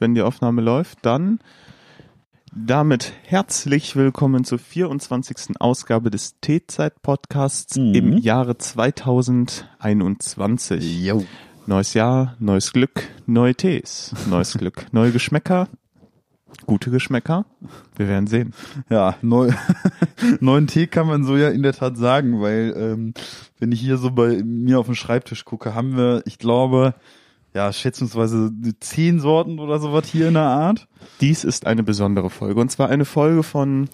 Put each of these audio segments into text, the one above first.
wenn die Aufnahme läuft, dann damit herzlich willkommen zur 24. Ausgabe des T-Zeit-Podcasts Mhm. im Jahre 2021. Jo. Neues Jahr, neues Glück, neue Tees, neues Glück, neue Geschmäcker, gute Geschmäcker. Wir werden sehen. Ja, neu, neuen Tee kann man so ja in der Tat sagen, weil ähm, wenn ich hier so bei mir auf dem Schreibtisch gucke, haben wir, ich glaube, ja, schätzungsweise zehn Sorten oder sowas hier in der Art. Dies ist eine besondere Folge und zwar eine Folge von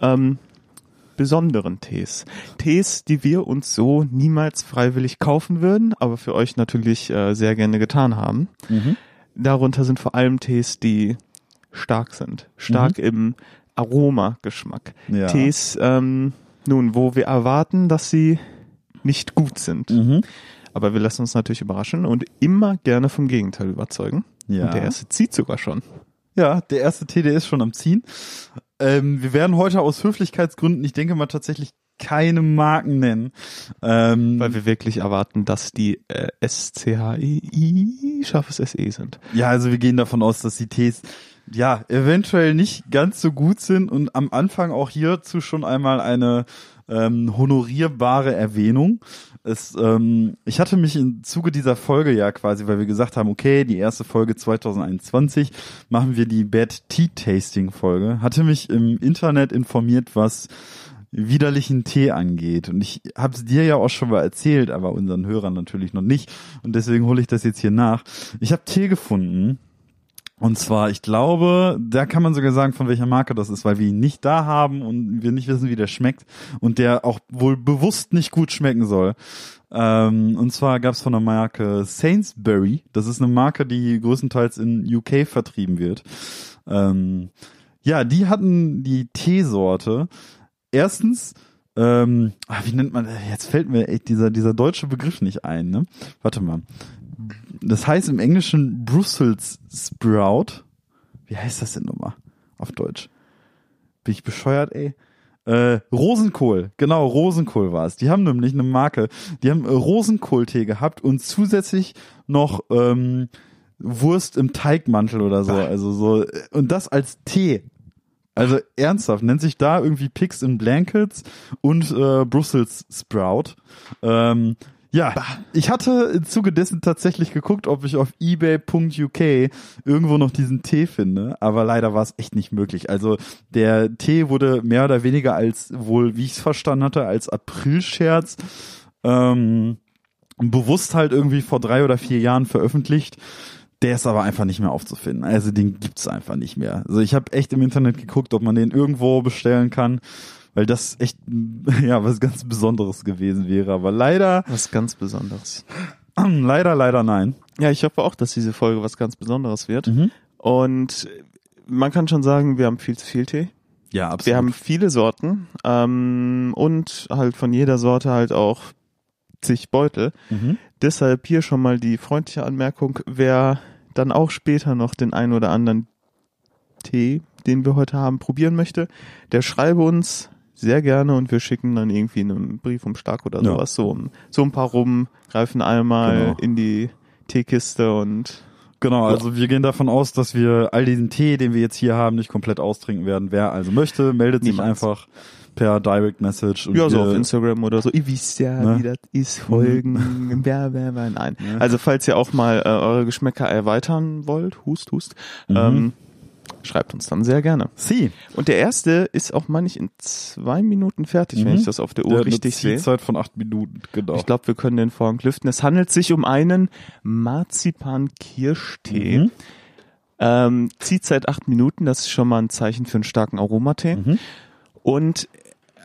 ähm, besonderen Tees. Tees, die wir uns so niemals freiwillig kaufen würden, aber für euch natürlich äh, sehr gerne getan haben. Darunter sind vor allem Tees, die stark sind. Stark im Aromageschmack. Ja. Tees, ähm, nun, wo wir erwarten, dass sie nicht gut sind. Mhm. Aber wir lassen uns natürlich überraschen und immer gerne vom Gegenteil überzeugen. Ja. Und der erste zieht sogar schon. Ja, der erste der ist schon am Ziehen. Ähm, wir werden heute aus Höflichkeitsgründen, ich denke mal tatsächlich keine Marken nennen. Ähm, Weil wir wirklich erwarten, dass die äh, SCHI scharfes SE sind. Ja, also wir gehen davon aus, dass die Tees ja eventuell nicht ganz so gut sind und am Anfang auch hierzu schon einmal eine ähm, honorierbare Erwähnung. Es, ähm, ich hatte mich im Zuge dieser Folge ja quasi, weil wir gesagt haben, okay, die erste Folge 2021 machen wir die Bad Tea Tasting Folge, hatte mich im Internet informiert, was widerlichen Tee angeht. Und ich habe es dir ja auch schon mal erzählt, aber unseren Hörern natürlich noch nicht. Und deswegen hole ich das jetzt hier nach. Ich habe Tee gefunden. Und zwar, ich glaube, da kann man sogar sagen, von welcher Marke das ist, weil wir ihn nicht da haben und wir nicht wissen, wie der schmeckt und der auch wohl bewusst nicht gut schmecken soll. Ähm, und zwar gab es von der Marke Sainsbury. Das ist eine Marke, die größtenteils in UK vertrieben wird. Ähm, ja, die hatten die Teesorte. Erstens, ähm, ah, wie nennt man, jetzt fällt mir echt dieser, dieser deutsche Begriff nicht ein, ne? Warte mal. Das heißt im Englischen Brussels Sprout. Wie heißt das denn nochmal auf Deutsch? Bin ich bescheuert, ey? Äh, Rosenkohl, genau, Rosenkohl war es. Die haben nämlich eine Marke, die haben äh, Rosenkohltee gehabt und zusätzlich noch ähm, Wurst im Teigmantel oder so. Also so, und das als Tee. Also ernsthaft, nennt sich da irgendwie Pigs in Blankets und äh, Brussels Sprout. Ähm, ja, ich hatte im Zuge dessen tatsächlich geguckt, ob ich auf ebay.uk irgendwo noch diesen Tee finde, aber leider war es echt nicht möglich. Also der Tee wurde mehr oder weniger als wohl, wie ich es verstanden hatte, als Aprilscherz ähm, bewusst halt irgendwie vor drei oder vier Jahren veröffentlicht. Der ist aber einfach nicht mehr aufzufinden. Also den gibt's einfach nicht mehr. Also ich habe echt im Internet geguckt, ob man den irgendwo bestellen kann, weil das echt ja was ganz Besonderes gewesen wäre. Aber leider, Was ganz Besonderes. leider, leider nein. Ja, ich hoffe auch, dass diese Folge was ganz Besonderes wird. Mhm. Und man kann schon sagen, wir haben viel zu viel Tee. Ja, absolut. Wir haben viele Sorten ähm, und halt von jeder Sorte halt auch zig Beutel. mhm. Deshalb hier schon mal die freundliche Anmerkung, wer dann auch später noch den ein oder anderen Tee, den wir heute haben, probieren möchte, der schreibe uns sehr gerne und wir schicken dann irgendwie einen Briefumschlag oder Ja. sowas so, so ein paar rum, greifen einmal Genau. in die Teekiste und Genau, also wir gehen davon aus, dass wir all diesen Tee, den wir jetzt hier haben, nicht komplett austrinken werden. Wer also möchte, meldet sich Niemals. einfach per Direct Message. Und ja, so auf Instagram oder so. Ihr wisst ja, Ne? wie das ist, folgen, wer, wer, wer, nein. Ja. Also falls ihr auch mal äh, eure Geschmäcker erweitern wollt, hust, hust, Mhm. ähm, schreibt uns dann sehr gerne. Sie. Und der erste ist auch manchmal in zwei Minuten fertig, wenn Mhm. ich das auf der Uhr Der eine richtig sehe. Zielzeit von acht Minuten, genau. Ich glaube, wir können den Vorhang lüften. Es handelt sich um einen Marzipan-Kirschtee. Mhm. Ähm, zieht seit acht Minuten, das ist schon mal ein Zeichen für einen starken Aromatee. Mhm. Und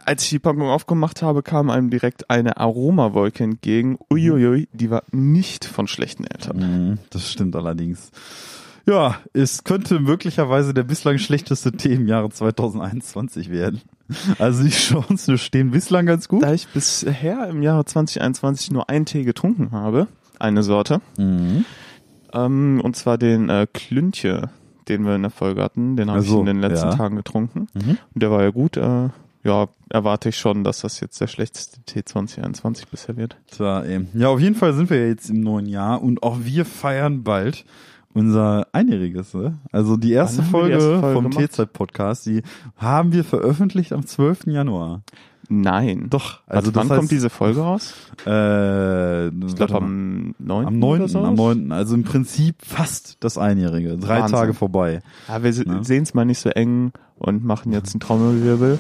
als ich die Packung aufgemacht habe, kam einem direkt eine Aromawolke entgegen. Uiuiui, die war nicht von schlechten Eltern. Mhm, Das stimmt allerdings. Ja, es könnte möglicherweise der bislang schlechteste Tee im Jahre 2021 werden. Also die Chancen stehen bislang ganz gut. Da ich bisher im Jahre 2021 nur einen Tee getrunken habe, eine Sorte, Mhm. ähm, und zwar den äh, Klüntje, den wir in der Folge hatten, den habe Ach ich in den letzten ja. Tagen getrunken. Mhm. Und der war ja gut. Äh, ja, erwarte ich schon, dass das jetzt der schlechteste Tee 2021 bisher wird. Tja, eben. Ja, auf jeden Fall sind wir ja jetzt im neuen Jahr und auch wir feiern bald unser Einjähriges, ne? Also die erste Folge, die erste Folge vom? T-Zeit-Podcast, die haben wir veröffentlicht am 12. Januar. Nein. Doch, Also also wann heißt, kommt diese Folge raus? Äh, Ich glaube am 9. am 9. Oder so. am 9. Also im Prinzip fast das Einjährige. Drei Wahnsinn. Tage vorbei. Ja, wir se- Ne? sehen es mal nicht so eng und machen jetzt einen Trommelwirbel.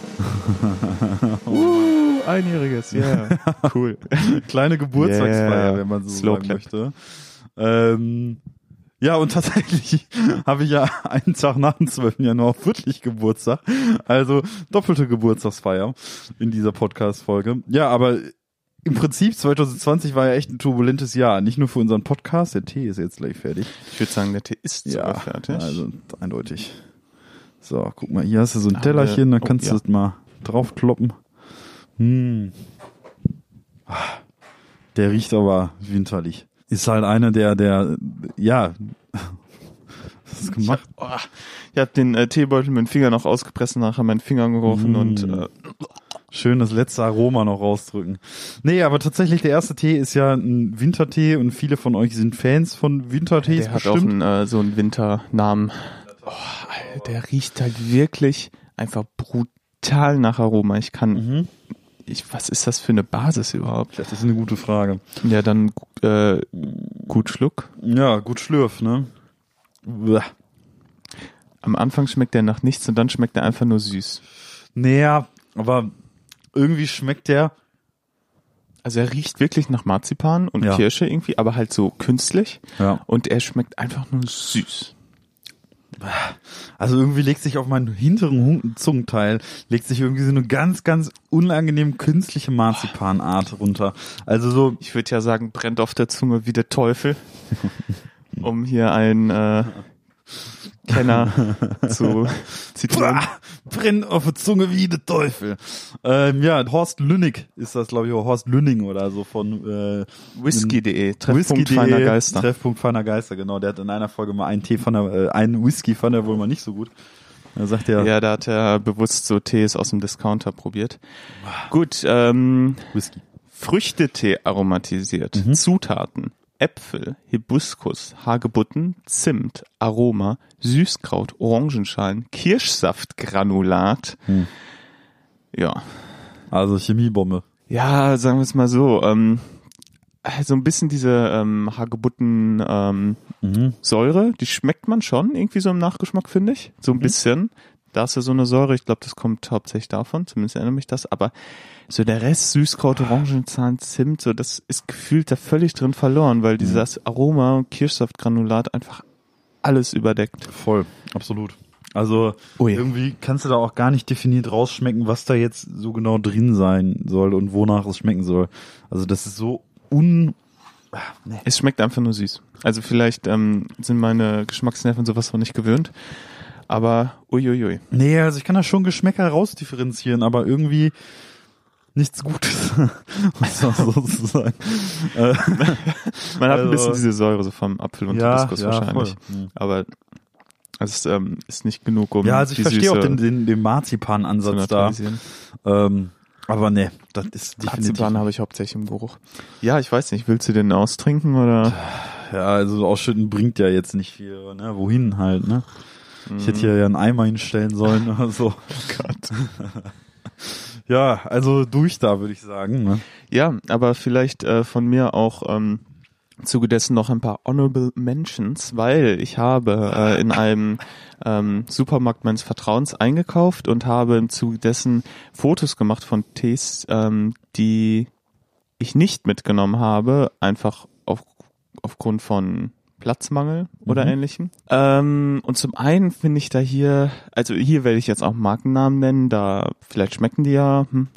uh, einjähriges, ja. Cool. Kleine Geburtstagsfeier, Yeah. wenn man so Slow sagen clap. möchte. Ähm, ja, und tatsächlich habe ich ja einen Tag nach dem 12. Januar auch wirklich Geburtstag. Also doppelte Geburtstagsfeier in dieser Podcast-Folge. Ja, aber im Prinzip 2020 war ja echt ein turbulentes Jahr. Nicht nur für unseren Podcast, der Tee ist jetzt gleich fertig. Ich würde sagen, der Tee ist Ja, fertig. also eindeutig. So, guck mal, hier hast du so ein Tellerchen, da der- oh, kannst ja. du das mal draufkloppen. Hm. Ah, Der riecht aber winterlich. Ist halt einer der, der, ja, was ist ich habe gemacht? oh, ich hab den äh, Teebeutel mit dem Finger noch ausgepresst, nachher meinen Finger gerochen Mm. und äh, Schön das letzte Aroma noch rausdrücken. Nee, aber tatsächlich der erste Tee ist ja ein Wintertee und viele von euch sind Fans von Wintertees der hat auch bestimmt. einen, äh, so einen Winternamen. Oh, Alter, der riecht halt wirklich einfach brutal nach Aroma. Ich kann, Mhm. Ich, was ist das für eine Basis überhaupt? Das ist eine gute Frage. Ja, dann äh, gut Schluck. Ja, gut schlürf, ne? Uah. Am Anfang schmeckt der nach nichts und dann schmeckt er einfach nur süß. Naja, aber irgendwie schmeckt der, Also er riecht wirklich nach Marzipan und Ja. Kirsche irgendwie, aber halt so künstlich. ja. Und er schmeckt einfach nur süß. Also irgendwie legt sich auf meinen hinteren Zungenteil, legt sich irgendwie so eine ganz, ganz unangenehm künstliche Marzipanart runter. Also so, Ich würde ja sagen, brennt auf der Zunge wie der Teufel, um hier einen äh, Kenner zu zitieren. Pah, brennt auf der Zunge wie der Teufel. Ähm, ja, Horst Lünnig ist das, glaube ich, oder Horst Lünning oder so von äh, Whisky.de, Treffpunkt Whisky.de, feiner Geister. Treffpunkt feiner Geister, genau. Der hat in einer Folge mal einen Tee von der, äh, einen Whisky fand er wohl mal nicht so gut. Da sagt er, Ja, da hat er bewusst so Tees aus dem Discounter probiert. Gut, ähm, Whisky. Früchtetee aromatisiert. Zutaten. Äpfel, Hibiskus, Hagebutten, Zimt, Aroma, Süßkraut, Orangenschalen, Kirschsaftgranulat. Hm. Ja. Also Chemiebombe. Ja, sagen wir es mal so. Ähm, so ein bisschen diese ähm, Hagebutten ähm, Mhm. Säure, die schmeckt man schon irgendwie so im Nachgeschmack, finde ich. So ein bisschen. Da ist ja so eine Säure, ich glaube, das kommt hauptsächlich davon, zumindest erinnere mich das, aber so der Rest, Süßkraut, Orangenzahn, Zimt, so das ist gefühlt da völlig drin verloren, weil dieses Aroma und Kirschsaftgranulat einfach alles überdeckt. Voll, absolut. Also ja. irgendwie kannst du da auch gar nicht definiert rausschmecken, was da jetzt so genau drin sein soll und wonach es schmecken soll. Also das ist so un... Ah, nee. Es schmeckt einfach nur süß. Also vielleicht ähm, sind meine Geschmacksnerven sowas noch nicht gewöhnt, aber uiuiui. Nee, also ich kann da schon Geschmäcker rausdifferenzieren, aber irgendwie nichts Gutes. Soll man hat Also- ein bisschen diese Säure so vom Apfel und Hibiskus wahrscheinlich. voll. Aber es ähm, ist nicht genug, um Ja, also ich verstehe auch den, den, den Marzipan-Ansatz da. Ähm, aber nee, das ist definitiv... Marzipan habe ich hauptsächlich im Geruch. Ja, ich weiß nicht, willst du den austrinken oder? Ja, also ausschütten bringt ja jetzt nicht viel, ne? Wohin halt, ne? Ich hätte hier ja einen Eimer hinstellen sollen oder so. Oh Gott. Ja, also durch da, würde ich sagen. Ne? Ja, aber vielleicht äh, von mir auch ähm, Zuge dessen noch ein paar Honorable Mentions, weil ich habe äh, in einem ähm, Supermarkt meines Vertrauens eingekauft und habe im Zuge dessen Fotos gemacht von Tees, ähm, die ich nicht mitgenommen habe, einfach auf, aufgrund von Platzmangel oder Mhm. ähnlichem. Ähm, und zum einen finde ich da hier, also hier werde ich jetzt auch Markennamen nennen, da vielleicht schmecken die ja, hm,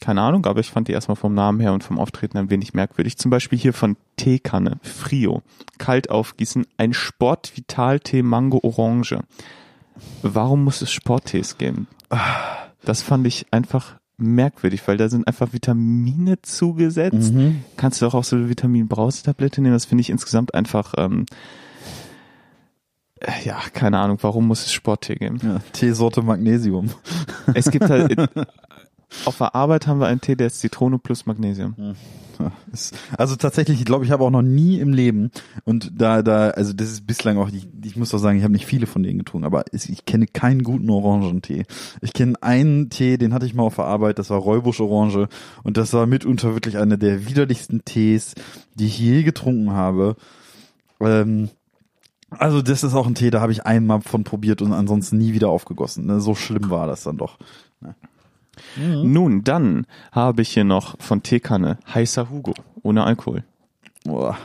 keine Ahnung, aber ich fand die erstmal vom Namen her und vom Auftreten ein wenig merkwürdig. Zum Beispiel hier von Teekanne, Frio, kalt aufgießen, ein Sportvitaltee Mango Orange. Warum muss es Sporttees geben? Das fand ich einfach merkwürdig, weil da sind einfach Vitamine zugesetzt. Mhm. Kannst du doch auch so eine Vitamin-Brausetablette nehmen. Das finde ich insgesamt einfach, ähm, äh, ja, keine Ahnung, warum muss es Sporttee geben? Ja, Teesorte Magnesium. Es gibt halt, auf der Arbeit haben wir einen Tee, der ist Zitrone plus Magnesium. Ist, also tatsächlich, ich glaube, ich habe auch noch nie im Leben und da, da, also das ist bislang auch, ich, ich muss doch sagen, ich habe nicht viele von denen getrunken, aber ich kenne keinen guten Orangentee. Ich kenne einen Tee, den hatte ich mal auf der Arbeit, das war Räubusch Orange und das war mitunter wirklich einer der widerlichsten Tees, die ich je getrunken habe. Ähm, also das ist auch ein Tee, da habe ich einmal von probiert und ansonsten nie wieder aufgegossen. Ne? So schlimm war das dann doch. Ne? Nun, dann habe ich hier noch von Teekanne heißer Hugo ohne Alkohol. Boah.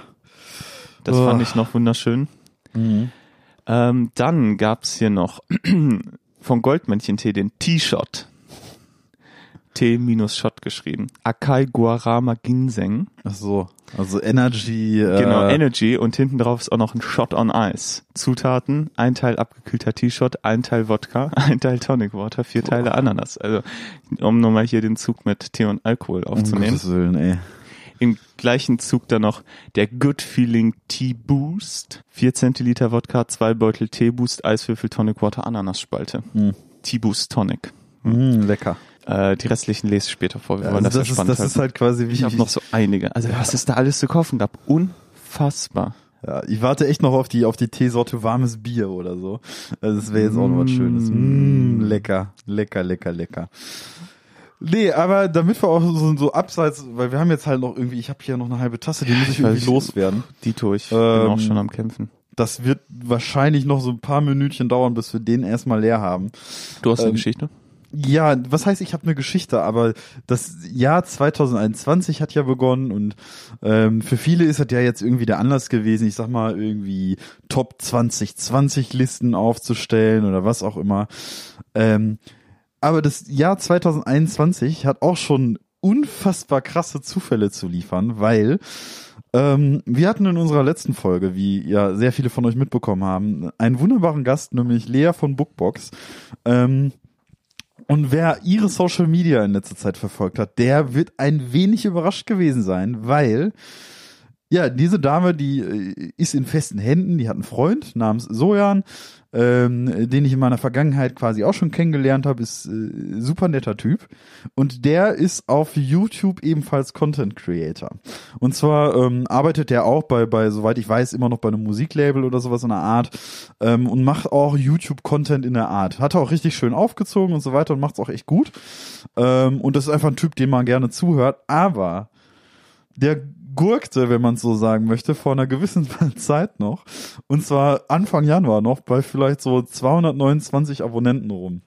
Das Uah. fand ich noch wunderschön. Mhm. Ähm, dann gab's hier noch von Goldmännchen Tee den T-Shot. T minus Shot geschrieben. Akai Guarama Ginseng. Ach so, also Energy. Äh, Genau, Energy und hinten drauf ist auch noch ein Shot on Ice. Zutaten, ein Teil abgekühlter T-Shot, ein Teil Wodka, ein Teil Tonic Water, vier Teile Ananas. Also, um nochmal hier den Zug mit Tee und Alkohol um aufzunehmen. Gottes Willen, ey. Im gleichen Zug dann noch der Good Feeling Tea Boost. Vier Zentiliter Wodka, zwei Beutel Tee Boost, Eiswürfel, Tonic Water, Ananasspalte. Hm. Tea Boost Tonic. Mm, lecker. Äh, die restlichen lese ich später vor. Wir Ja, wollen also das, das, ist, das ist halten. halt quasi wie Ich habe noch so einige. Also was es da alles zu kaufen gab. Unfassbar. Ja, ich warte echt noch auf die auf die Teesorte warmes Bier oder so. Also das wäre jetzt auch noch was Schönes. Mm, lecker, lecker, lecker, lecker. Nee, aber damit wir auch so, so abseits, weil wir haben jetzt halt noch irgendwie, ich habe hier noch eine halbe Tasse, die muss ich irgendwie weiß. loswerden. Dito, ich bin Ähm, auch schon am Kämpfen. Das wird wahrscheinlich noch so ein paar Minütchen dauern, bis wir den erstmal leer haben. Du hast eine ähm, Geschichte? Ja, was heißt, ich habe eine Geschichte, aber das Jahr 2021 hat ja begonnen und ähm, für viele ist das ja jetzt irgendwie der Anlass gewesen, ich sag mal, irgendwie Top 2020 Listen aufzustellen oder was auch immer. Ähm, aber das Jahr 2021 hat auch schon unfassbar krasse Zufälle zu liefern, weil ähm, wir hatten in unserer letzten Folge, wie ja sehr viele von euch mitbekommen haben, einen wunderbaren Gast, nämlich Lea von Bookbox. Ähm, und wer ihre Social Media in letzter Zeit verfolgt hat, der wird ein wenig überrascht gewesen sein, weil ja, diese Dame, die äh, ist in festen Händen, die hat einen Freund namens Sojan, ähm, den ich in meiner Vergangenheit quasi auch schon kennengelernt habe, ist äh, super netter Typ. Und der ist auf YouTube ebenfalls Content Creator. Und zwar ähm, arbeitet er auch bei, bei, soweit ich weiß, immer noch bei einem Musiklabel oder sowas in der Art ähm, und macht auch YouTube-Content in der Art. Hat er auch richtig schön aufgezogen und so weiter und macht's auch echt gut. Ähm, und das ist einfach ein Typ, dem man gerne zuhört. Aber der gurkte, wenn man es so sagen möchte, vor einer gewissen Zeit noch. Und zwar Anfang Januar noch bei vielleicht so 229 Abonnenten rum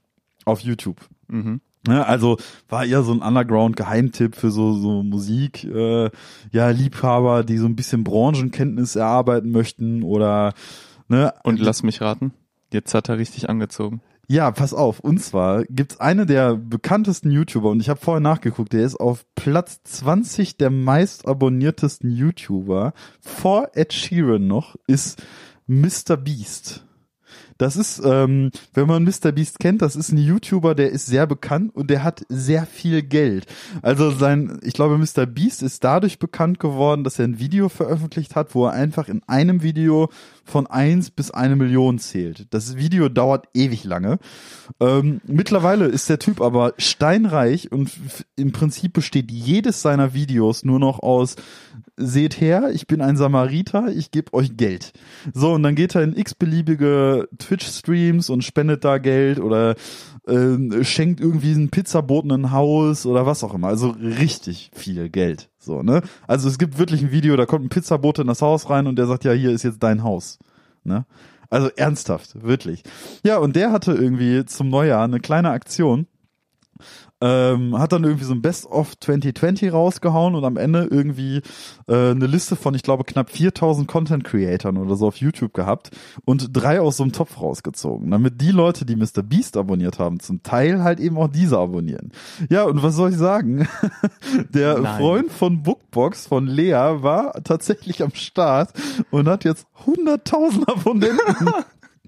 auf YouTube. Mhm. Ne, also war eher so ein Underground-Geheimtipp für so, so Musik, äh, ja, Liebhaber, die so ein bisschen Branchenkenntnis erarbeiten möchten oder ne, Und lass mich raten. Jetzt hat er richtig angezogen. Ja, pass auf. Und zwar gibt's eine der bekanntesten YouTuber und ich habe vorher nachgeguckt, der ist auf Platz 20 der meist abonniertesten YouTuber. Vor Ed Sheeran noch ist Mr. Beast. Das ist, ähm, wenn man Mr. Beast kennt, das ist ein YouTuber, der ist sehr bekannt und der hat sehr viel Geld. Also sein, ich glaube, Mr. Beast ist dadurch bekannt geworden, dass er ein Video veröffentlicht hat, wo er einfach in einem Video von eins bis eine Million zählt. Das Video dauert ewig lange. Ähm, mittlerweile ist der Typ aber steinreich und im Prinzip besteht jedes seiner Videos nur noch aus seht her, ich bin ein Samariter, ich gebe euch Geld. So, und dann geht er in x-beliebige Twitch-Streams und spendet da Geld oder ähm, schenkt irgendwie einen Pizzaboten ein Haus oder was auch immer. Also richtig viel Geld. So, ne? Also es gibt wirklich ein Video, da kommt ein Pizzabote in das Haus rein und der sagt, ja, hier ist jetzt dein Haus. Ne? Also ernsthaft, wirklich. Ja, und der hatte irgendwie zum Neujahr eine kleine Aktion ähm, hat dann irgendwie so ein Best of 2020 rausgehauen und am Ende irgendwie äh, eine Liste von, ich glaube, knapp 4000 Content Creatoren oder so auf YouTube gehabt und drei aus so einem Topf rausgezogen, damit die Leute, die Mr. Beast abonniert haben, zum Teil halt eben auch diese abonnieren. Ja, und was soll ich sagen? Der Nein. Freund von Bookbox, von Lea, war tatsächlich am Start und hat jetzt 100.000 Abonnenten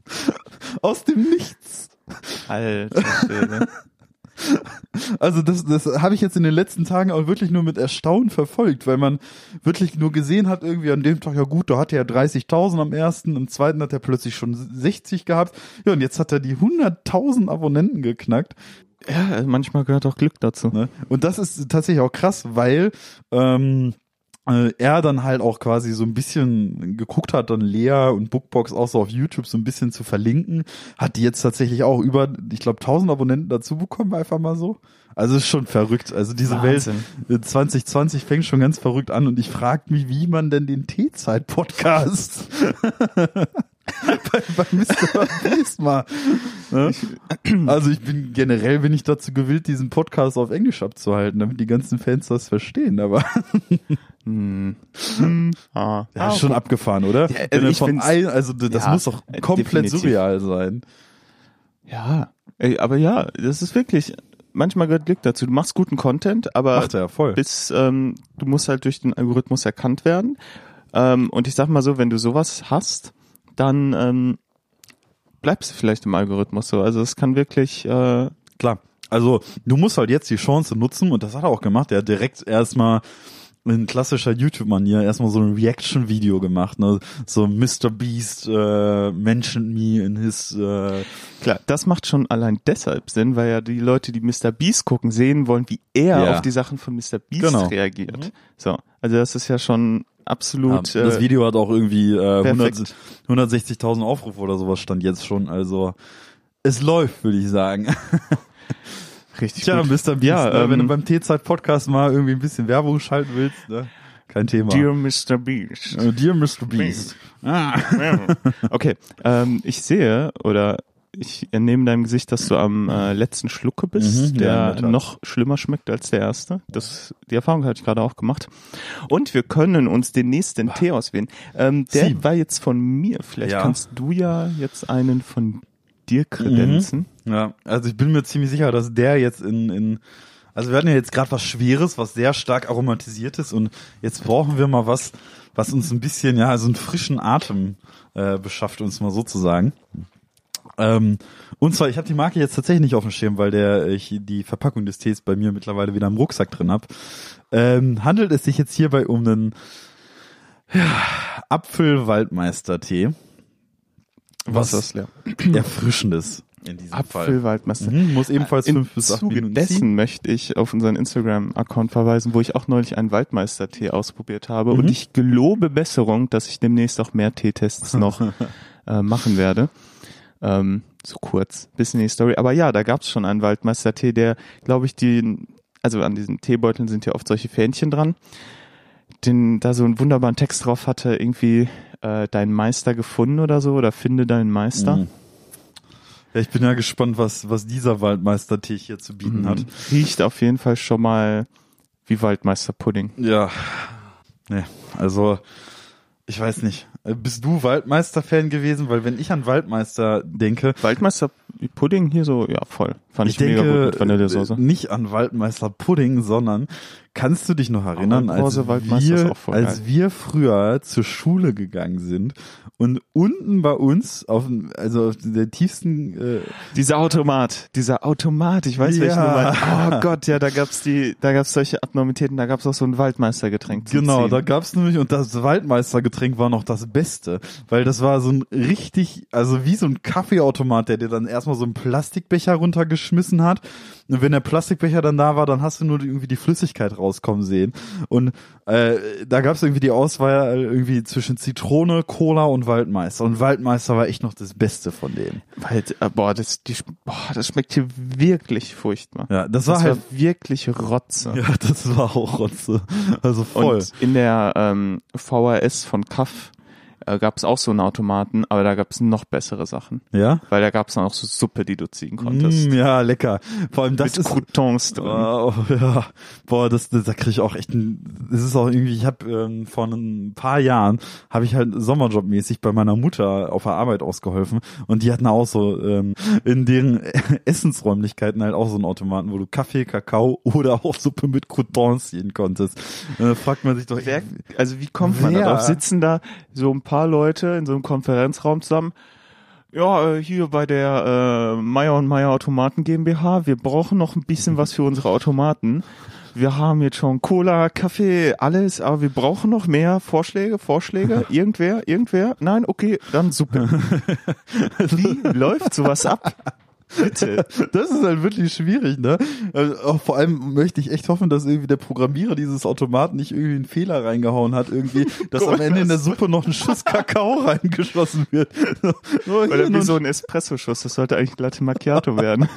aus dem Nichts. Alter Schwede. Also das, das habe ich jetzt in den letzten Tagen auch wirklich nur mit Erstaunen verfolgt, weil man wirklich nur gesehen hat, irgendwie an dem Tag, ja gut, da hatte er 30.000 am ersten, am zweiten hat er plötzlich schon 60 gehabt. Ja, und jetzt hat er die 100.000 Abonnenten geknackt. Ja, manchmal gehört auch Glück dazu. Ne? Und das ist tatsächlich auch krass, weil ähm, äh, er dann halt auch quasi so ein bisschen geguckt hat, dann Lea und Bookbox auch so auf YouTube so ein bisschen zu verlinken, hat die jetzt tatsächlich auch über, ich glaube, 1000 Abonnenten dazu bekommen, einfach mal so. Also ist schon verrückt. Also diese Wahnsinn. Welt äh, 2020 fängt schon ganz verrückt an und ich frage mich, wie man denn den T-Zeit-Podcast bei, bei Mr. Beast mal. Ne? Also ich bin generell bin ich dazu gewillt, diesen Podcast auf Englisch abzuhalten, damit die ganzen Fans das verstehen. Aber Hm. Hm. Ah. ja, Ah, ist schon okay. abgefahren, oder? Ja, also ich von ein, also das ja, muss doch komplett definitiv. surreal sein. Ja, ey, aber ja, das ist wirklich, manchmal gehört Glück dazu. Du machst guten Content, aber Macht er voll. bis, ähm, du musst halt durch den Algorithmus erkannt werden. Ähm, und ich sag mal so, wenn du sowas hast, dann ähm, bleibst du vielleicht im Algorithmus so. Also es kann wirklich, äh, Klar. Also du musst halt jetzt die Chance nutzen und das hat er auch gemacht. Er hat direkt erstmal in klassischer YouTube-Manier erstmal so ein Reaction-Video gemacht, ne? So Mr. Beast äh, mentioned me in his äh, klar, das macht schon allein deshalb Sinn, weil ja die Leute, die Mr. Beast gucken, sehen wollen, wie er Ja. auf die Sachen von Mr. Beast Genau. reagiert. So, also das ist ja schon absolut. ja, das äh, Video hat auch irgendwie äh, 100 perfekt. 160.000 Aufrufe oder sowas stand jetzt schon. Also es läuft, würde ich sagen. richtig Tja, gut. Mr. Beast, Ja, ne, wenn du ähm, beim T-Zeit-Podcast mal irgendwie ein bisschen Werbung schalten willst, ne? kein Thema. Dear Mr. Beast. Äh, Dear Mr. Beast. Ah. Okay, ähm, ich sehe oder ich entnehme deinem Gesicht, dass du am äh, letzten Schlucke bist, Mhm, ja, der Tat. noch schlimmer schmeckt als der erste. Das, die Erfahrung hatte ich gerade auch gemacht. Und wir können uns den nächsten Tee auswählen. Ähm, der Sie. war jetzt von mir. Vielleicht Ja. kannst du ja jetzt einen von dir kredenzen. Ja, also ich bin mir ziemlich sicher, dass der jetzt in, in also wir hatten ja jetzt gerade was Schweres, was sehr stark aromatisiert ist und jetzt brauchen wir mal was, was uns ein bisschen, ja, so einen frischen Atem äh, beschafft, uns mal sozusagen. Ähm, und zwar, ich habe die Marke jetzt tatsächlich nicht auf dem Schirm, weil der ich die Verpackung des Tees bei mir mittlerweile wieder im Rucksack drin hab. Ähm, handelt es sich jetzt hierbei um einen ja, Apfel-Waldmeister-Tee. Was ist das, ja? Erfrischendes in diesem. Apfelwaldmeister. Mhm, muss ebenfalls Im fünf bis acht Zuge Minuten dessen ziehen. möchte ich auf unseren Instagram-Account verweisen, wo ich auch neulich einen Waldmeister-Tee ausprobiert habe. Mhm. Und ich gelobe Besserung, dass ich demnächst auch mehr Teetests noch äh, machen werde. Ähm, so kurz, bisschen in die Story. Aber ja, da gab es schon einen Waldmeister-Tee, der, glaube ich, die, also an diesen Teebeuteln sind ja oft solche Fähnchen dran, den da so einen wunderbaren Text drauf hatte, irgendwie äh, deinen Meister gefunden oder so, oder finde deinen Meister. Mhm. Ja, ich bin ja gespannt, was, was dieser Waldmeister-Tee hier zu bieten hat. Mhm. Riecht auf jeden Fall schon mal wie Waldmeister-Pudding. Ja. Nee, also, ich weiß nicht. Äh, Bist du Waldmeister-Fan gewesen? Weil wenn ich an Waldmeister denke, Waldmeister-Pudding hier so, ja voll. Fand ich, ich mega gut denke mit Vanillesoße. äh, nicht an Waldmeister Pudding, sondern kannst du dich noch erinnern, als wir, als wir früher zur Schule gegangen sind und unten bei uns auf also auf der tiefsten äh, Dieser Automat, dieser Automat, ich weiß welchen du Ja. meinst. Oh Gott, ja, da gab's die, da gab's solche Abnormitäten, da gab's auch so ein Waldmeistergetränk. Genau, Ziehen. da gab's nämlich, und das Waldmeistergetränk war noch das Beste, weil das war so ein richtig, also wie so ein Kaffeeautomat, der dir dann erstmal so einen Plastikbecher runtergeschmissen hat. Und wenn der Plastikbecher dann da war, dann hast du nur irgendwie die Flüssigkeit rauskommen sehen. Und äh, da gab's irgendwie die Auswahl irgendwie zwischen Zitrone, Cola und Waldmeister. Und Waldmeister war echt noch das Beste von denen. Wald, äh, boah, das, die, boah, das schmeckt hier wirklich furchtbar. Ja, das war das halt, war wirklich Rotze. ja, das war auch Rotze. Also voll. Und in der ähm, VHS von Kaff äh, gab's auch so einen Automaten, aber da gab's noch bessere Sachen. ja? Weil da gab's dann auch so Suppe, die du ziehen konntest. Mm, ja, lecker. Vor allem das mit ist Croutons drin. Oh, ja, boah, das, das da kriege ich auch echt ein, das ist auch irgendwie, ich habe ähm, vor ein paar Jahren habe ich halt Sommerjobmäßig bei meiner Mutter auf der Arbeit ausgeholfen und die hatten auch so ähm, in deren Essensräumlichkeiten halt auch so einen Automaten, wo du Kaffee, Kakao oder auch Suppe mit Croutons ziehen konntest. Da fragt man sich doch, Wer, also wie kommt man Wer? darauf? Sitzen da so ein paar Leute in so einem Konferenzraum zusammen? Ja, äh, hier bei der äh, Meier und Meier Automaten GmbH, wir brauchen noch ein bisschen was für unsere Automaten. Wir haben jetzt schon Cola, Kaffee, alles, aber wir brauchen noch mehr Vorschläge, Vorschläge. Irgendwer, irgendwer? Nein, okay, dann Suppe. Wie läuft sowas ab? Bitte. Das ist halt wirklich schwierig, ne? Also vor allem möchte ich echt hoffen, dass irgendwie der Programmierer dieses Automaten nicht irgendwie einen Fehler reingehauen hat, irgendwie, dass am Ende in der Suppe noch ein Schuss Kakao reingeschossen wird. Oder wie so ein Espresso-Schuss. Das sollte eigentlich Latte Macchiato werden.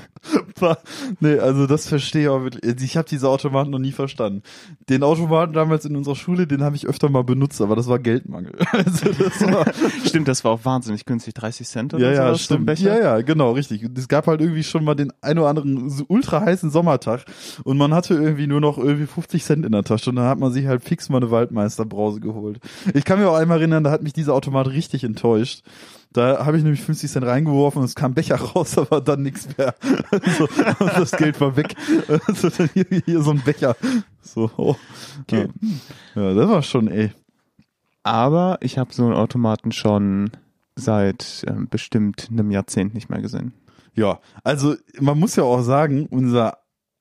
Nee, also das verstehe ich auch wirklich. Also Ich habe diese Automaten noch nie verstanden. Den Automaten damals in unserer Schule, den habe ich öfter mal benutzt, aber das war Geldmangel. Also das war, Stimmt, das war auch wahnsinnig günstig. 30 Cent oder ja, ja, so ein stimmt. Ja, ja, genau, richtig. Es gab halt irgendwie schon mal den ein oder anderen so ultra heißen Sommertag und man hatte irgendwie nur noch irgendwie 50 Cent in der Tasche und dann hat man sich halt fix mal eine Waldmeisterbrause geholt. Ich kann mir auch einmal erinnern, da hat mich dieser Automat richtig enttäuscht. Da habe ich nämlich 50 Cent reingeworfen und es kam Becher raus, aber dann nichts mehr. Und das Geld war weg. Also hier, hier so ein Becher. So, oh. Okay. Ja. ja, das war schon, ey. Aber ich habe so einen Automaten schon seit ähm, bestimmt einem Jahrzehnt nicht mehr gesehen. Ja, also man muss ja auch sagen, unser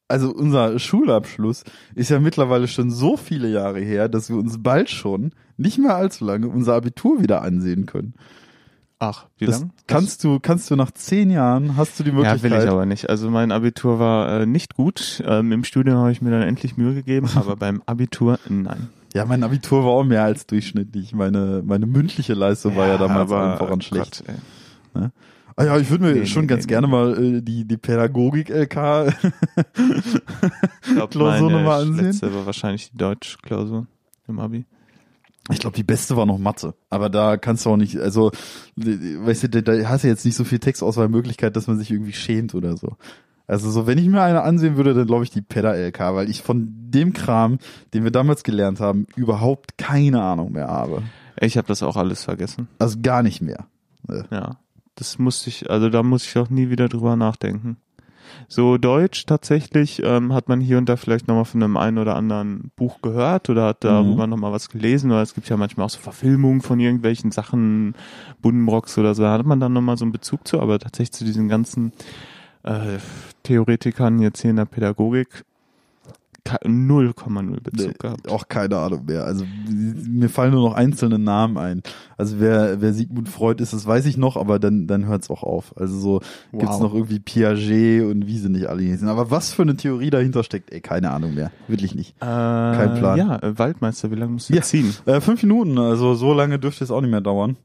also unser Schulabschluss ist ja mittlerweile schon so viele Jahre her, dass wir uns bald schon, nicht mehr allzu lange, unser Abitur wieder ansehen können. Ach, wie das lange? kannst du, kannst du nach zehn Jahren, hast du die Möglichkeit. Ja, will ich aber nicht. Also mein Abitur war äh, nicht gut. Ähm, Im Studium habe ich mir dann endlich Mühe gegeben, aber beim Abitur nein. Ja, mein Abitur war auch mehr als durchschnittlich. Meine, meine mündliche Leistung war ja damals allen voran schlecht. Gott, ey. Ah ja, ich würde mir Nee, schon nee, ganz nee, gerne mal äh, die, die Pädagogik-LK Ich glaub, Klausur meine nochmal ansehen. letzte war wahrscheinlich die Deutschklausur im Abi. Ich glaube, die beste war noch Mathe. Aber da kannst du auch nicht, also, weißt du, da, hast du jetzt nicht so viel Textauswahlmöglichkeit, dass man sich irgendwie schämt oder so. Also so, wenn ich mir eine ansehen würde, dann glaube ich die Pedda-LK, weil ich von dem Kram, den wir damals gelernt haben, überhaupt keine Ahnung mehr habe. Ich habe das auch alles vergessen. Also gar nicht mehr. Ja, das musste ich, also da muss ich auch nie wieder drüber nachdenken. So Deutsch tatsächlich ähm, hat man hier und da vielleicht nochmal von einem einen oder anderen Buch gehört oder hat darüber Mhm. nochmal was gelesen oder es gibt ja manchmal auch so Verfilmungen von irgendwelchen Sachen, Buddenbrocks oder so, da hat man dann nochmal so einen Bezug zu, aber tatsächlich zu diesen ganzen äh, Theoretikern jetzt hier in der Pädagogik 0,0 Bezug gehabt. auch keine Ahnung mehr. Also mir fallen nur noch einzelne Namen ein. Also wer, wer Sigmund Freud ist, das weiß ich noch, aber dann, dann hört's auch auf. Also so gibt's Wow. noch irgendwie Piaget und wie sie nicht alle hießen. Aber was für eine Theorie dahinter steckt, ey, keine Ahnung mehr. Wirklich nicht. Kein Plan. Ja, äh, Waldmeister, wie lange musst du Ja. ziehen? Äh, fünf Minuten, also so lange dürfte es auch nicht mehr dauern.